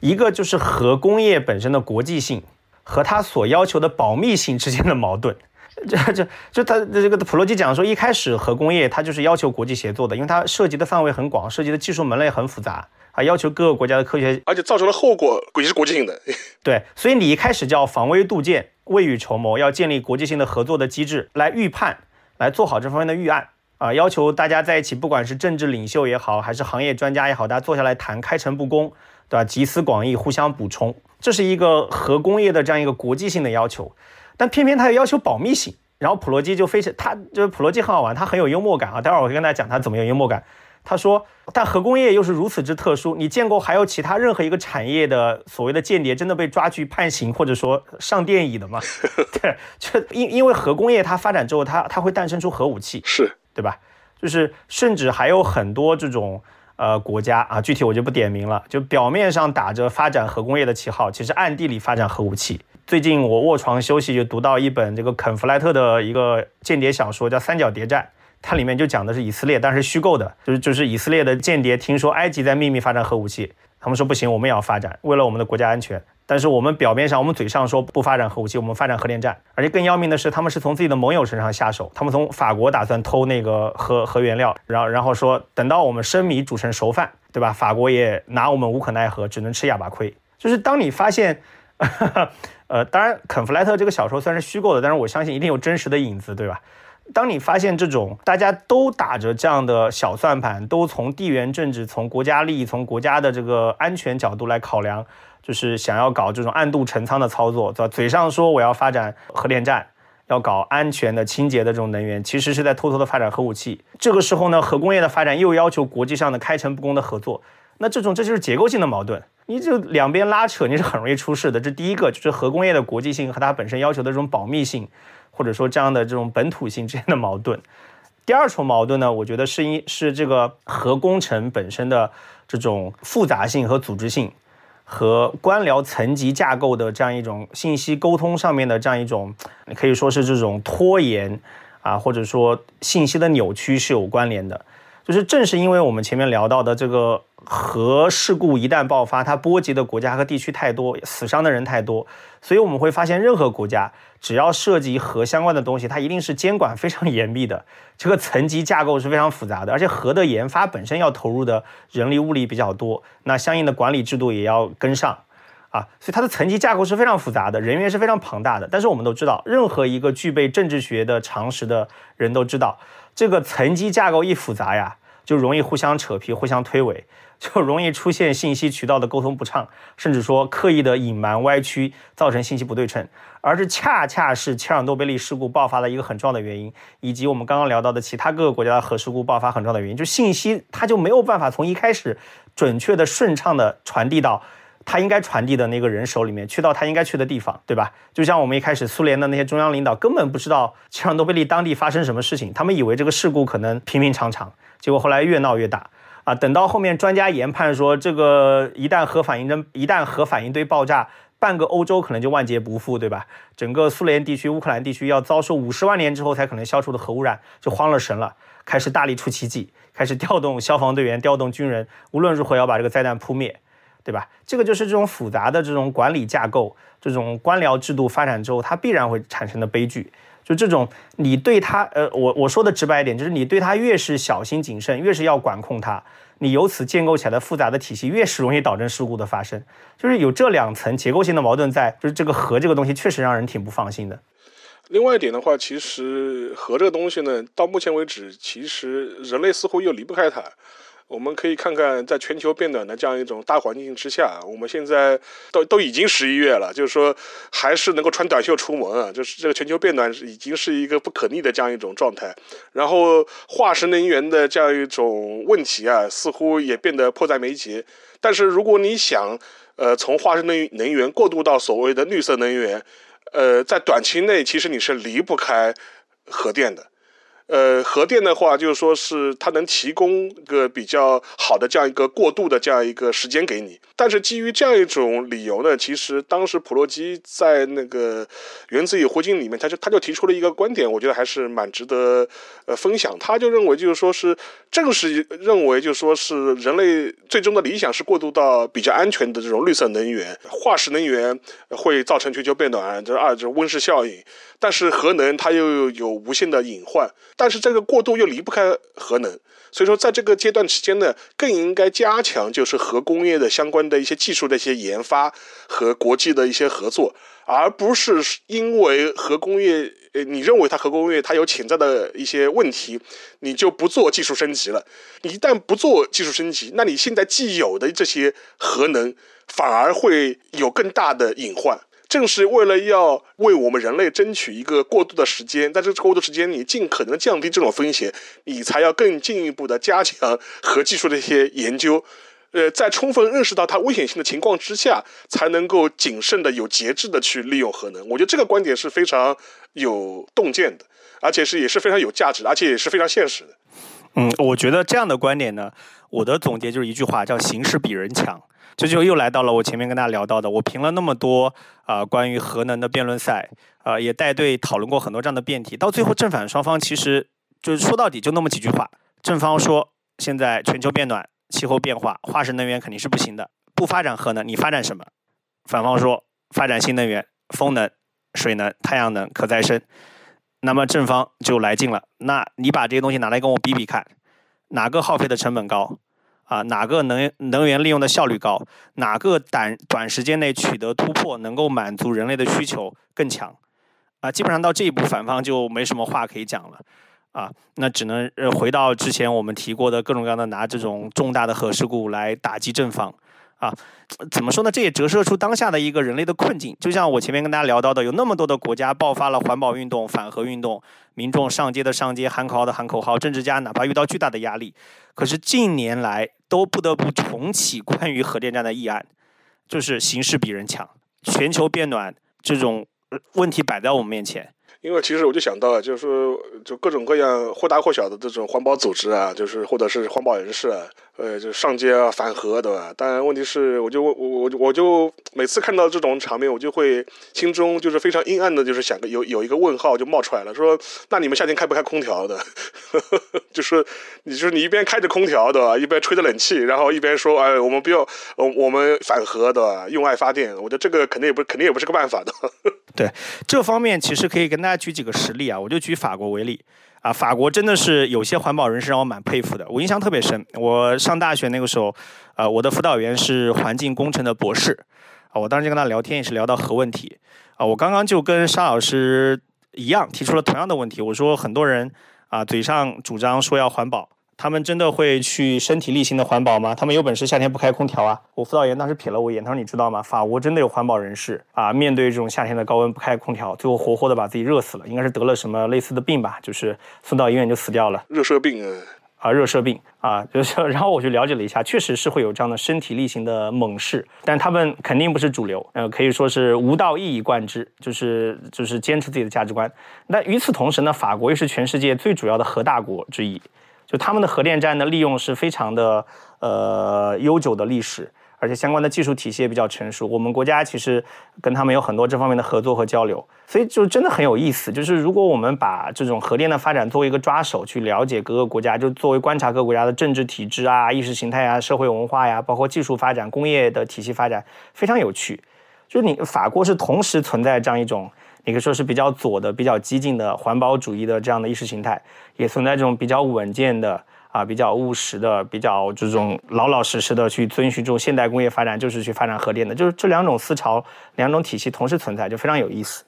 Speaker 2: 一个就是核工业本身的国际性和它所要求的保密性之间的矛盾，这这就他这个普罗基讲说，一开始核工业它就是要求国际协作的，因为它涉及的范围很广，涉及的技术门类很复杂啊，要求各个国家的科学，
Speaker 1: 而且造成的后果也是国际性的。
Speaker 2: 对，所以你一开始叫防微杜渐，未雨绸缪，要建立国际性的合作的机制来预判，来做好这方面的预案啊，要求大家在一起，不管是政治领袖也好，还是行业专家也好，大家坐下来谈，开诚布公。对吧？集思广益，互相补充，这是一个核工业的这样一个国际性的要求，但偏偏它又要求保密性。然后普罗基就非常，他就是普罗基很好玩，他很有幽默感啊。待会儿我会跟大家讲他怎么有幽默感。他说，但核工业又是如此之特殊，你见过还有其他任何一个产业的所谓的间谍真的被抓去判刑或者说上电椅的吗？对，就因因为核工业它发展之后，它它会诞生出核武器，
Speaker 1: 是
Speaker 2: 对吧？就是甚至还有很多这种。呃，国家啊，具体我就不点名了。就表面上打着发展核工业的旗号，其实暗地里发展核武器。最近我卧床休息就读到一本这个肯弗莱特的一个间谍小说，叫《三角谍战》，它里面就讲的是以色列，但是虚构的，就是就是以色列的间谍听说埃及在秘密发展核武器，他们说不行，我们也要发展，为了我们的国家安全。但是我们表面上，我们嘴上说不发展核武器，我们发展核电站，而且更要命的是，他们是从自己的盟友身上下手，他们从法国打算偷那个核核原料，然后然后说等到我们生米煮成熟饭，对吧？法国也拿我们无可奈何，只能吃哑巴亏。就是当你发现，呃，当然肯弗莱特这个小说虽然是虚构的，但是我相信一定有真实的影子，对吧？当你发现这种大家都打着这样的小算盘，都从地缘政治、从国家利益、从国家的这个安全角度来考量。就是想要搞这种暗度陈仓的操作，在嘴上说我要发展核电站，要搞安全的、清洁的这种能源，其实是在偷偷的发展核武器。这个时候呢，核工业的发展又要求国际上的开诚布公的合作，那这种这就是结构性的矛盾。你就两边拉扯，你是很容易出事的。这第一个就是核工业的国际性和它本身要求的这种保密性，或者说这样的这种本土性之间的矛盾。第二重矛盾呢，我觉得是因是这个核工程本身的这种复杂性和组织性。和官僚层级架构的这样一种信息沟通上面的这样一种，可以说是这种拖延啊，或者说信息的扭曲是有关联的。就是正是因为我们前面聊到的这个核事故一旦爆发，它波及的国家和地区太多，死伤的人太多，所以我们会发现，任何国家只要涉及核相关的东西，它一定是监管非常严密的，这个层级架构是非常复杂的，而且核的研发本身要投入的人力物力比较多，那相应的管理制度也要跟上啊，所以它的层级架构是非常复杂的，人员是非常庞大的。但是我们都知道，任何一个具备政治学的常识的人都知道。这个层级架构一复杂呀，就容易互相扯皮、互相推诿，就容易出现信息渠道的沟通不畅，甚至说刻意的隐瞒、歪曲，造成信息不对称。而这恰恰是切尔诺贝利事故爆发的一个很重要的原因，以及我们刚刚聊到的其他各个国家的核事故爆发很重要的原因，就信息它就没有办法从一开始准确的、顺畅的传递到。他应该传递的那个人手里面，去到他应该去的地方，对吧？就像我们一开始苏联的那些中央领导根本不知道切尔诺贝利当地发生什么事情，他们以为这个事故可能平平常常，结果后来越闹越大啊！等到后面专家研判说，这个一旦核反应堆一旦核反应堆爆炸，半个欧洲可能就万劫不复，对吧？整个苏联地区、乌克兰地区要遭受五十万年之后才可能消除的核污染，就慌了神了，开始大力出奇迹，开始调动消防队员、调动军人，无论如何要把这个灾难扑灭。对吧？这个就是这种复杂的这种管理架构，这种官僚制度发展之后，它必然会产生的悲剧。就这种，你对他，呃，我我说的直白一点，就是你对他越是小心谨慎，越是要管控它，你由此建构起来的复杂的体系，越是容易导致事故的发生。就是有这两层结构性的矛盾在，就是这个核这个东西确实让人挺不放心的。
Speaker 1: 另外一点的话，其实核这个东西呢，到目前为止，其实人类似乎又离不开它。我们可以看看，在全球变暖的这样一种大环境之下，我们现在都都已经十一月了，就是说还是能够穿短袖出门啊，就是这个全球变暖已经是一个不可逆的这样一种状态。然后化石能源的这样一种问题啊，似乎也变得迫在眉睫。但是如果你想，呃，从化石能能源过渡到所谓的绿色能源，呃，在短期内其实你是离不开核电的。呃，核电的话，就是说是它能提供个比较好的这样一个过渡的这样一个时间给你。但是基于这样一种理由呢，其实当时普洛基在那个《原子与灰烬》里面，他就他就提出了一个观点，我觉得还是蛮值得呃分享。他就认为，就是说是正是认为，就是说是人类最终的理想是过渡到比较安全的这种绿色能源，化石能源会造成全球变暖，这二就是温室效应。但是核能它又有无限的隐患，但是这个过渡又离不开核能，所以说在这个阶段期间呢，更应该加强就是核工业的相关的一些技术的一些研发和国际的一些合作，而不是因为核工业，呃，你认为它核工业它有潜在的一些问题，你就不做技术升级了。一旦不做技术升级，那你现在既有的这些核能反而会有更大的隐患。正是为了要为我们人类争取一个过渡的时间，在这个过渡时间，你尽可能降低这种风险，你才要更进一步的加强核技术的一些研究。呃，在充分认识到它危险性的情况之下，才能够谨慎的、有节制的去利用核能。我觉得这个观点是非常有洞见的，而且是也是非常有价值，而且也是非常现实的。
Speaker 2: 嗯，我觉得这样的观点呢，我的总结就是一句话，叫“形势比人强”。这就又来到了我前面跟大家聊到的，我评了那么多啊关于核能的辩论赛，啊也带队讨论过很多这样的辩题，到最后正反双方其实就是说到底就那么几句话。正方说现在全球变暖。气候变化，化石能源肯定是不行的。不发展核能，你发展什么？反方说发展新能源，风能、水能、太阳能、可再生。那么正方就来劲了，那你把这些东西拿来跟我比比看，哪个耗费的成本高？啊，哪个能能源利用的效率高？哪个短短时间内取得突破，能够满足人类的需求更强？啊，基本上到这一步，反方就没什么话可以讲了。啊，那只能呃回到之前我们提过的各种各样的拿这种重大的核事故来打击正方，啊，怎么说呢？这也折射出当下的一个人类的困境。就像我前面跟大家聊到的，有那么多的国家爆发了环保运动、反核运动，民众上街的上街，喊口号的喊口号，政治家哪怕遇到巨大的压力，可是近年来都不得不重启关于核电站的议案，就是形势比人强，全球变暖这种问题摆在我们面前。
Speaker 1: 因为其实我就想到，就是，就各种各样或大或小的这种环保组织啊，就是或者是环保人士啊。呃，就上街啊，反核，对吧？但问题是，我就我我我就每次看到这种场面，我就会心中就是非常阴暗的，就是想个有有一个问号就冒出来了，说那你们夏天开不开空调的？就是你就是你一边开着空调的，一边吹着冷气，然后一边说哎，我们不要，我我们反核的，用爱发电。我觉得这个肯定也不肯定也不是个办法的。
Speaker 2: 对这方面，其实可以跟大家举几个实例啊，我就举法国为例。啊，法国真的是有些环保人士让我蛮佩服的，我印象特别深。我上大学那个时候，呃，我的辅导员是环境工程的博士，啊，我当时就跟他聊天也是聊到核问题，啊，我刚刚就跟沙老师一样提出了同样的问题，我说很多人啊嘴上主张说要环保。他们真的会去身体力行的环保吗？他们有本事夏天不开空调啊！我辅导员当时瞥了我一眼，他说：“你知道吗？法国真的有环保人士啊，面对这种夏天的高温不开空调，最后活活的把自己热死了，应该是得了什么类似的病吧？就是送到医院就死掉了，
Speaker 1: 热射病
Speaker 2: 啊，啊热射病啊，就是。然后我去了解了一下，确实是会有这样的身体力行的猛士，但他们肯定不是主流，呃，可以说是无道一以贯之，就是就是坚持自己的价值观。那与此同时呢，法国又是全世界最主要的核大国之一。就他们的核电站的利用是非常的呃悠久的历史，而且相关的技术体系也比较成熟。我们国家其实跟他们有很多这方面的合作和交流，所以就真的很有意思。就是如果我们把这种核电的发展作为一个抓手去了解各个国家，就作为观察各个国家的政治体制啊、意识形态啊、社会文化呀，包括技术发展、工业的体系发展，非常有趣。就是你法国是同时存在这样一种。也可以说是比较左的、比较激进的环保主义的这样的意识形态，也存在这种比较稳健的啊、比较务实的、比较这种老老实实的去遵循这种现代工业发展，就是去发展核电的，就是这两种思潮、两种体系同时存在，就非常有意思。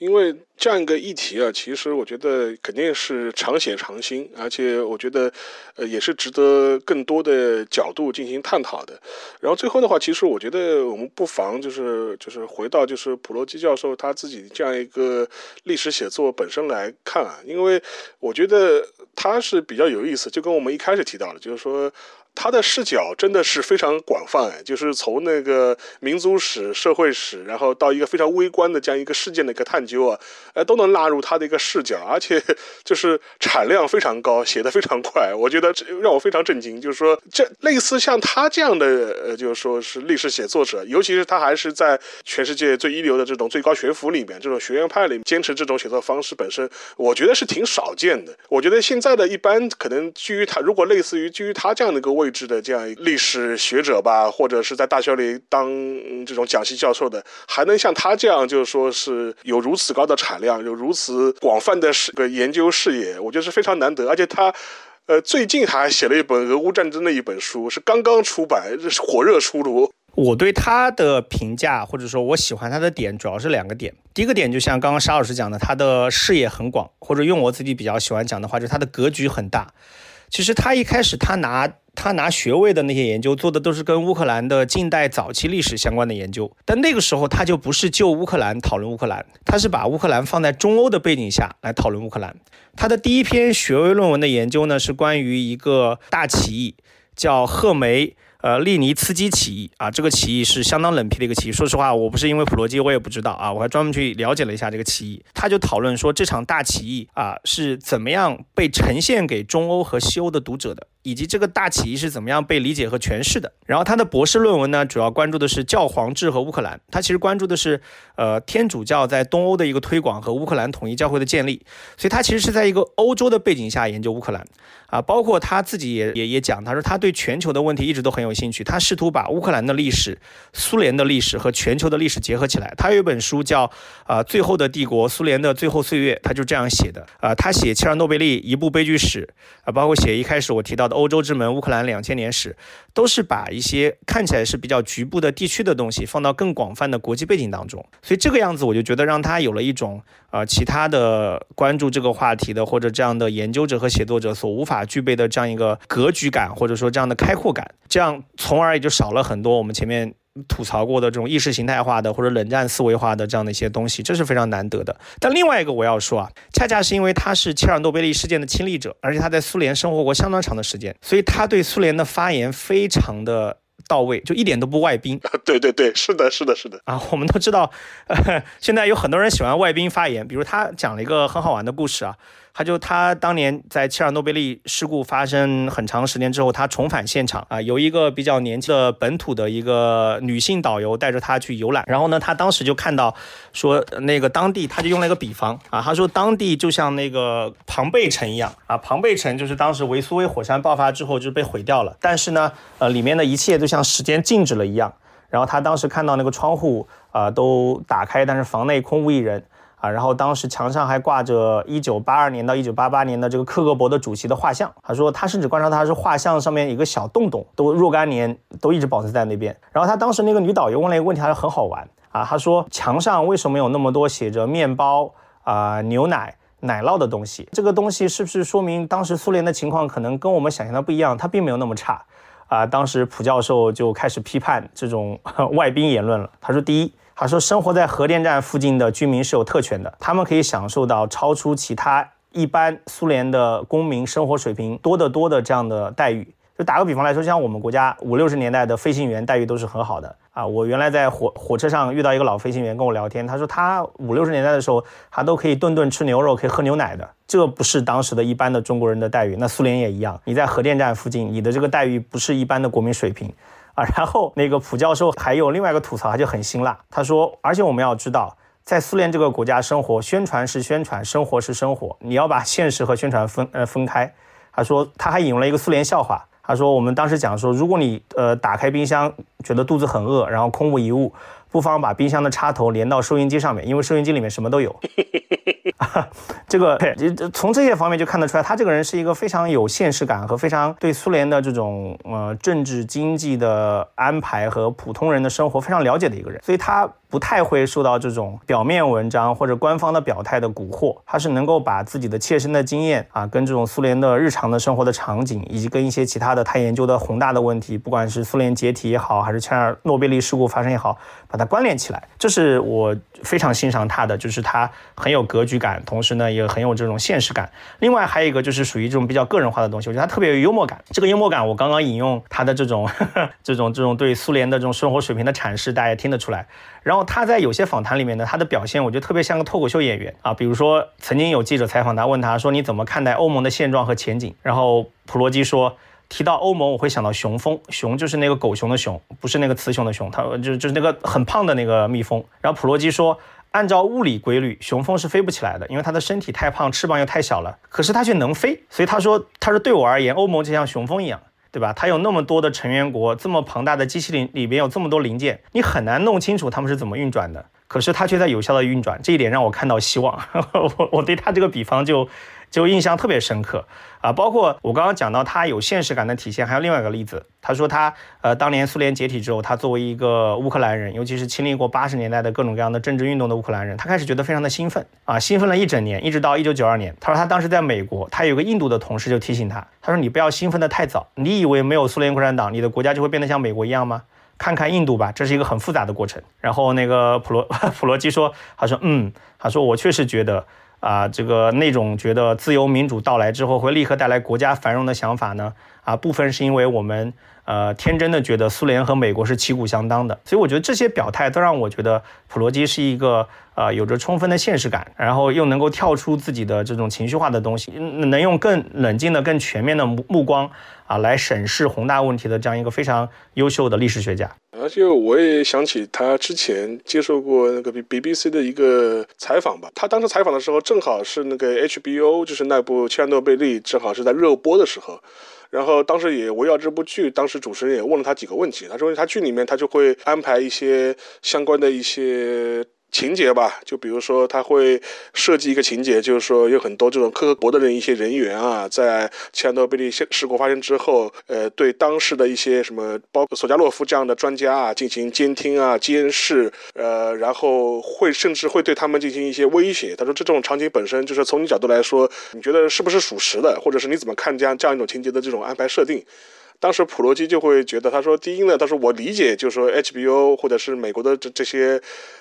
Speaker 1: 因为这样一个议题啊，其实我觉得肯定是常写常新，而且我觉得，呃，也是值得更多的角度进行探讨的。然后最后的话，其实我觉得我们不妨就是就是回到就是普罗基教授他自己这样一个历史写作本身来看啊，因为我觉得他是比较有意思，就跟我们一开始提到的，就是说。他的视角真的是非常广泛，就是从那个民族史、社会史，然后到一个非常微观的这样一个事件的一个探究啊，呃，都能纳入他的一个视角，而且 就是产量非常高，写的非常快，我觉得这让我非常震惊。就是说，这类似像他这样的，呃，就是说是历史写作者，尤其是他还是在全世界最一流的这种最高学府里面，这种学院派里面坚持这种写作方式，本身我觉得是挺少见的。我觉得现在的一般可能基于他，如果类似于基于他这样的一个。位置的这样历史学者吧，或者是在大学里当这种讲席教授的，还能像他这样，就是说是有如此高的产量，有如此广泛的视个研究视野，我觉得是非常难得。而且他，呃，最近还写了一本俄乌战争的一本书，是刚刚出版，是火热出炉。
Speaker 2: 我对他的评价，或者说我喜欢他的点，主要是两个点。第一个点就像刚刚沙老师讲的，他的视野很广，或者用我自己比较喜欢讲的话，就是他的格局很大。其实他一开始他拿。他拿学位的那些研究做的都是跟乌克兰的近代早期历史相关的研究。但那个时候他就不是就乌克兰讨论乌克兰，他是把乌克兰放在中欧的背景下来讨论乌克兰。他的第一篇学位论文的研究呢，是关于一个大起义，叫赫梅。呃，利尼茨基起义啊，这个起义是相当冷僻的一个起义。说实话，我不是因为普罗基，我也不知道啊，我还专门去了解了一下这个起义。他就讨论说，这场大起义啊是怎么样被呈现给中欧和西欧的读者的。以及这个大起义是怎么样被理解和诠释的？然后他的博士论文呢，主要关注的是教皇制和乌克兰。他其实关注的是，呃，天主教在东欧的一个推广和乌克兰统一教会的建立。所以他其实是在一个欧洲的背景下研究乌克兰啊。包括他自己也也也讲，他说他对全球的问题一直都很有兴趣。他试图把乌克兰的历史、苏联的历史和全球的历史结合起来。他有一本书叫《啊最后的帝国：苏联的最后岁月》，他就这样写的啊。他写切尔诺贝利一部悲剧史啊，包括写一开始我提到。欧洲之门、乌克兰两千年史，都是把一些看起来是比较局部的地区的东西放到更广泛的国际背景当中，所以这个样子我就觉得让他有了一种呃其他的关注这个话题的或者这样的研究者和写作者所无法具备的这样一个格局感，或者说这样的开阔感，这样从而也就少了很多我们前面。吐槽过的这种意识形态化的或者冷战思维化的这样的一些东西，这是非常难得的。但另外一个我要说啊，恰恰是因为他是切尔诺贝利事件的亲历者，而且他在苏联生活过相当长的时间，所以他对苏联的发言非常的到位，就一点都不外宾。
Speaker 1: 对对对，是的，是的，是的。
Speaker 2: 啊，我们都知道，呃，现在有很多人喜欢外宾发言，比如他讲了一个很好玩的故事啊。他就他当年在切尔诺贝利事故发生很长时间之后，他重返现场啊，有一个比较年轻的本土的一个女性导游带着他去游览，然后呢，他当时就看到说那个当地，他就用了一个比方啊，他说当地就像那个庞贝城一样啊，庞贝城就是当时维苏威火山爆发之后就被毁掉了，但是呢，呃，里面的一切就像时间静止了一样，然后他当时看到那个窗户啊都打开，但是房内空无一人。啊，然后当时墙上还挂着一九八二年到一九八八年的这个克格勃的主席的画像。他说他甚至观察他是画像上面一个小洞洞，都若干年都一直保存在那边。然后他当时那个女导游问了一个问题，还是很好玩啊。他说墙上为什么有那么多写着面包啊、牛奶、奶酪的东西？这个东西是不是说明当时苏联的情况可能跟我们想象的不一样？它并没有那么差啊。当时普教授就开始批判这种 外宾言论了。他说第一。他说，生活在核电站附近的居民是有特权的，他们可以享受到超出其他一般苏联的公民生活水平多得多的这样的待遇。就打个比方来说，像我们国家五六十年代的飞行员待遇都是很好的啊。我原来在火火车上遇到一个老飞行员跟我聊天，他说他五六十年代的时候，他都可以顿顿吃牛肉，可以喝牛奶的。这不是当时的一般的中国人的待遇。那苏联也一样，你在核电站附近，你的这个待遇不是一般的国民水平。啊，然后那个普教授还有另外一个吐槽，他就很辛辣。他说，而且我们要知道，在苏联这个国家生活，宣传是宣传，生活是生活，你要把现实和宣传分呃分开。他说，他还引用了一个苏联笑话。他说，我们当时讲说，如果你呃打开冰箱，觉得肚子很饿，然后空无一物。不妨把冰箱的插头连到收音机上面，因为收音机里面什么都有。这个从这些方面就看得出来，他这个人是一个非常有现实感和非常对苏联的这种呃政治经济的安排和普通人的生活非常了解的一个人，所以他不太会受到这种表面文章或者官方的表态的蛊惑，他是能够把自己的切身的经验啊，跟这种苏联的日常的生活的场景，以及跟一些其他的他研究的宏大的问题，不管是苏联解体也好，还是切尔诺贝利事故发生也好，把。它关联起来，这是我非常欣赏他的，就是他很有格局感，同时呢也很有这种现实感。另外还有一个就是属于这种比较个人化的东西，我觉得他特别有幽默感。这个幽默感，我刚刚引用他的这种这种这种对苏联的这种生活水平的阐释，大家也听得出来。然后他在有些访谈里面呢，他的表现我觉得特别像个脱口秀演员啊。比如说曾经有记者采访他，问他说你怎么看待欧盟的现状和前景？然后普罗基说。提到欧盟，我会想到雄蜂，雄就是那个狗熊的熊，不是那个雌雄的雄，它就就是那个很胖的那个蜜蜂。然后普罗基说，按照物理规律，雄蜂是飞不起来的，因为它的身体太胖，翅膀又太小了。可是它却能飞，所以他说，他说对我而言，欧盟就像雄蜂一样，对吧？它有那么多的成员国，这么庞大的机器里里边有这么多零件，你很难弄清楚它们是怎么运转的。可是它却在有效的运转，这一点让我看到希望。我我对他这个比方就。就印象特别深刻啊。包括我刚刚讲到他有现实感的体现，还有另外一个例子，他说他呃当年苏联解体之后，他作为一个乌克兰人，尤其是经历过八十年代的各种各样的政治运动的乌克兰人，他开始觉得非常的兴奋啊，兴奋了一整年，一直到一九九二年。他说他当时在美国，他有个印度的同事就提醒他，他说你不要兴奋的太早，你以为没有苏联共产党，你的国家就会变得像美国一样吗？看看印度吧，这是一个很复杂的过程。然后那个普罗 普罗基说，他说嗯，他说我确实觉得啊，这个那种觉得自由民主到来之后会立刻带来国家繁荣的想法呢，啊，部分是因为我们呃天真的觉得苏联和美国是旗鼓相当的。所以我觉得这些表态都让我觉得普罗基是一个呃有着充分的现实感，然后又能够跳出自己的这种情绪化的东西，能用更冷静的、更全面的目目光。啊，来审视宏大问题的这样一个非常优秀的历史学家。
Speaker 1: 而且我也想起他之前接受过那个 B B C 的一个采访吧。他当时采访的时候，正好是那个 H B O，就是那部《切尔诺贝利》，正好是在热播的时候。然后当时也围绕这部剧，当时主持人也问了他几个问题。他说他剧里面他就会安排一些相关的一些。情节吧，就比如说他会设计一个情节，就是说有很多这种科博的人一些人员啊，在切尔诺贝利事事故发生之后，呃，对当时的一些什么，包括索加洛夫这样的专家啊进行监听啊、监视，呃，然后会甚至会对他们进行一些威胁。他说这种场景本身就是从你角度来说，你觉得是不是属实的，或者是你怎么看这样这样一种情节的这种安排设定？当时普罗基就会觉得，他说第一呢，他说我理解，就是说 HBO 或者是美国的这这些。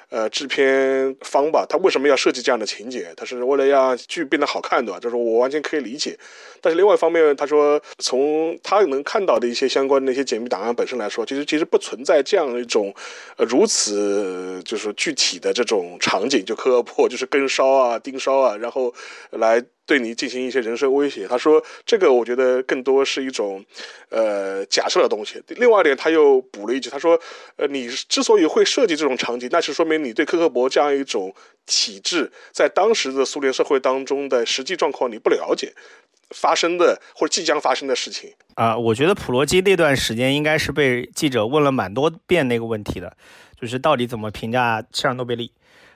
Speaker 1: 呃，制片方吧，他为什么要设计这样的情节？他是为了让剧变得好看，对吧？就是我完全可以理解。但是另外一方面，他说从他能看到的一些相关的一些解密档案本身来说，其实其实不存在这样一种呃如此就是具体的这种场景，就磕破就是跟烧啊、盯梢啊，然后来对你进行一些人身威胁。他说这个我觉得更多是一种呃假设的东西。另外一点，他又补了一句，他说呃你之所以会设计这种场景，那是说明。你对科克伯这样一种体制，在当时的苏联社会当中的实际状况你不了解，发生的或者即将发生的事情
Speaker 2: 啊，我觉得普罗基那段时间应该是被记者问了蛮多遍那个问题的，就是到底怎么评价切尔诺贝利？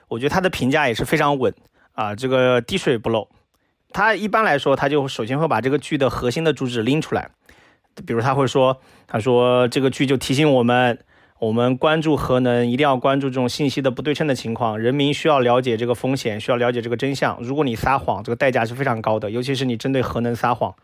Speaker 2: 我觉得他的评价也是非常稳啊，这个滴水不漏。他一般来说，他就首先会把这个剧的核心的主旨拎出来，比如他会说，他说这个剧就提醒我们。我们关注核能，一定要关注这种信息的不对称的情况。人民需要了解这个风险，需要了解这个真相。如果你撒谎，这个代价是非常高的，尤其是你针对核能撒谎。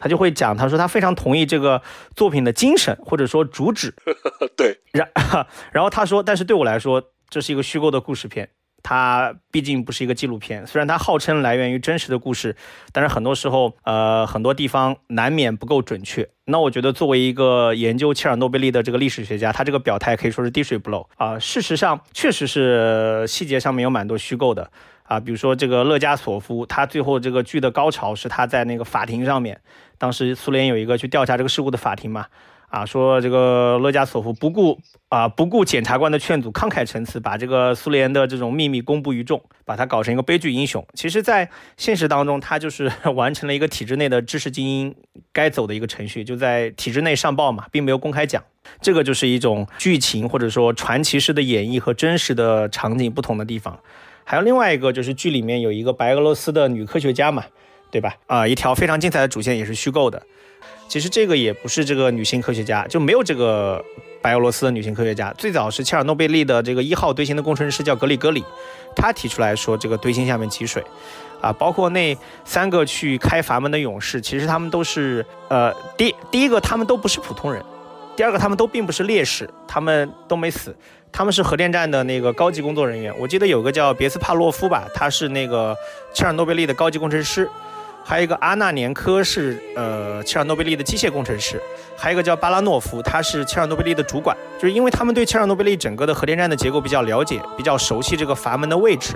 Speaker 2: 他就会讲，他说他非常同意这个作品的精神或者说主旨。
Speaker 1: 对，
Speaker 2: 然 然后他说，但是对我来说，这是一个虚构的故事片。它毕竟不是一个纪录片，虽然它号称来源于真实的故事，但是很多时候，呃，很多地方难免不够准确。那我觉得，作为一个研究切尔诺贝利的这个历史学家，他这个表态可以说是滴水不漏啊。事实上，确实是细节上面有蛮多虚构的啊，比如说这个勒加索夫，他最后这个剧的高潮是他在那个法庭上面，当时苏联有一个去调查这个事故的法庭嘛。啊，说这个勒加索夫不顾啊不顾检察官的劝阻，慷慨陈词，把这个苏联的这种秘密公布于众，把他搞成一个悲剧英雄。其实，在现实当中，他就是 完成了一个体制内的知识精英该走的一个程序，就在体制内上报嘛，并没有公开讲。这个就是一种剧情或者说传奇式的演绎和真实的场景不同的地方。还有另外一个就是剧里面有一个白俄罗斯的女科学家嘛，对吧？啊，一条非常精彩的主线也是虚构的。其实这个也不是这个女性科学家，就没有这个白俄罗斯的女性科学家。最早是切尔诺贝利的这个一号堆芯的工程师叫格里戈里，他提出来说这个堆芯下面积水，啊，包括那三个去开阀门的勇士，其实他们都是呃第第一个他们都不是普通人，第二个他们都并不是烈士，他们都没死，他们是核电站的那个高级工作人员。我记得有个叫别斯帕洛夫吧，他是那个切尔诺贝利的高级工程师。还有一个阿纳年科是呃切尔诺贝利的机械工程师，还有一个叫巴拉诺夫，他是切尔诺贝利的主管。就是因为他们对切尔诺贝利整个的核电站的结构比较了解，比较熟悉这个阀门的位置，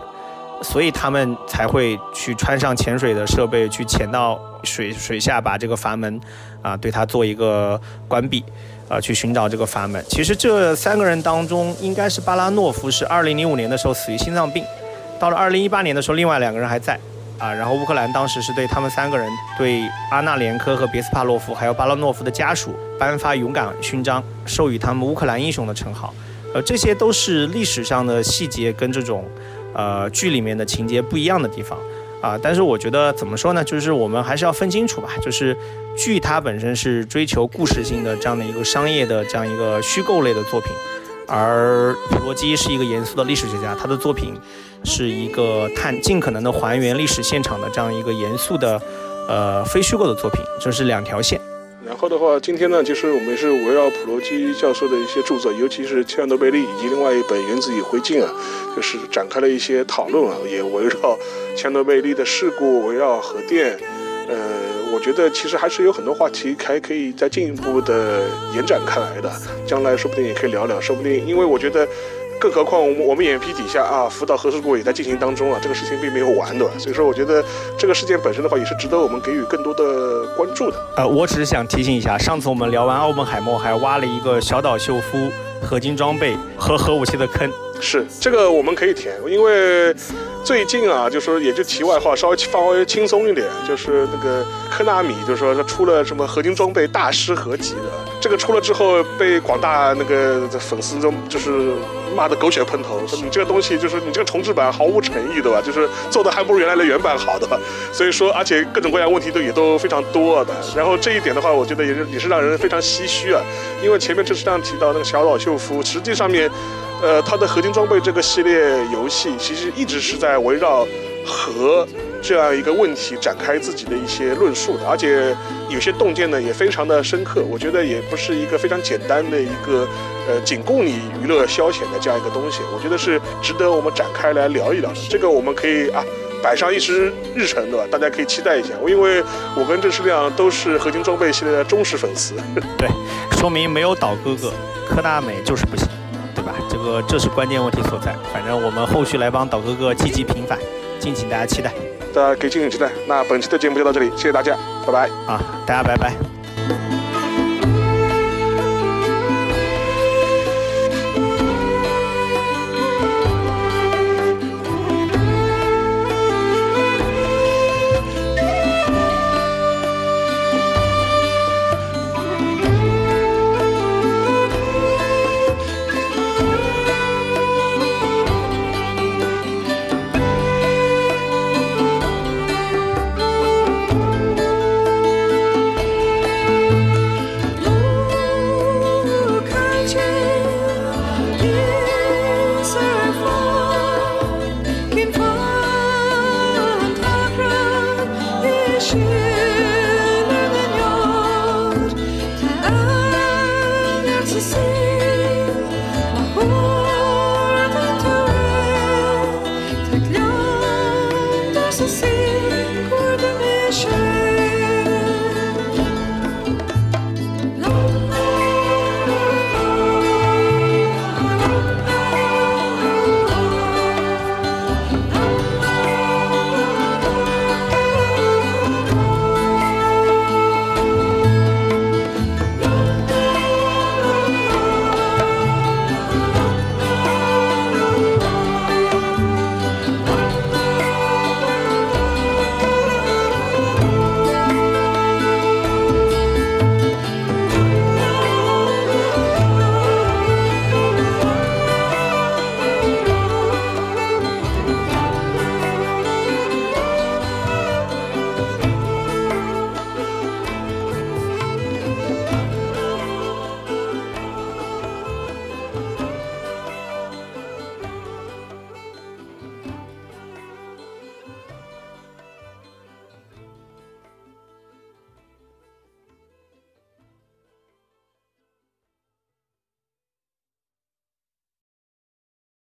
Speaker 2: 所以他们才会去穿上潜水的设备，去潜到水水下，把这个阀门啊对它做一个关闭，啊去寻找这个阀门。其实这三个人当中，应该是巴拉诺夫是二零零五年的时候死于心脏病，到了二零一八年的时候，另外两个人还在。啊，然后乌克兰当时是对他们三个人，对阿纳连科和别斯帕洛夫还有巴拉诺夫的家属颁发勇敢勋章，授予他们乌克兰英雄的称号。呃，这些都是历史上的细节跟这种，呃，剧里面的情节不一样的地方。啊。但是我觉得怎么说呢？就是我们还是要分清楚吧。就是剧它本身是追求故事性的这样的一个商业的这样一个虚构类的作品，而普罗基是一个严肃的历史学家，他的作品是一个探尽可能的还原历史现场的这样一个严肃的呃非虚构的作品，这是两条线。
Speaker 1: 然后的话，今天呢，其实我们是围绕普罗基教授的一些著作，尤其是切尔诺贝利以及另外一本《原子与灰烬》啊，就是展开了一些讨论啊，也围绕切尔诺贝利的事故，围绕核电，呃，我觉得其实还是有很多话题还可以再进一步的延展开来的，将来说不定也可以聊聊，说不定，因为我觉得。更何况，我们我们眼皮底下啊，福岛核事故也在进行当中啊，这个事情并没有完，对吧？所以说，我觉得这个事件本身的话，也是值得我们给予更多的关注的。
Speaker 2: 呃，我只是想提醒一下，上次我们聊完奥本海默，还挖了一个小岛秀夫合金装备和核武器的坑。
Speaker 1: 是这个我们可以填，因为最近啊，就说也就题外话，稍微稍微轻松一点，就是那个科纳米，就是说他出了什么合金装备大师合集的，这个出了之后被广大那个粉丝中就是骂的狗血喷头，说你这个东西就是你这个重置版毫无诚意，对吧？就是做的还不如原来的原版好，的，所以说而且各种各样问题都也都非常多的。然后这一点的话，我觉得也是也是让人非常唏嘘啊，因为前面就是这样提到那个小岛秀夫，实际上面。呃，它的合金装备这个系列游戏，其实一直是在围绕和这样一个问题展开自己的一些论述的，而且有些洞见呢也非常的深刻。我觉得也不是一个非常简单的一个呃仅供你娱乐消遣的这样一个东西。我觉得是值得我们展开来聊一聊的。这个我们可以啊摆上一时日程，对吧？大家可以期待一下。因为我跟郑世亮都是合金装备系列的忠实粉丝。
Speaker 2: 对，说明没有岛哥哥，科大美就是不行。这个这是关键问题所在，反正我们后续来帮岛哥哥积极平反，敬请大家期待。
Speaker 1: 大家可以敬请期待。那本期的节目就到这里，谢谢大家，拜拜。
Speaker 2: 啊，大家拜拜。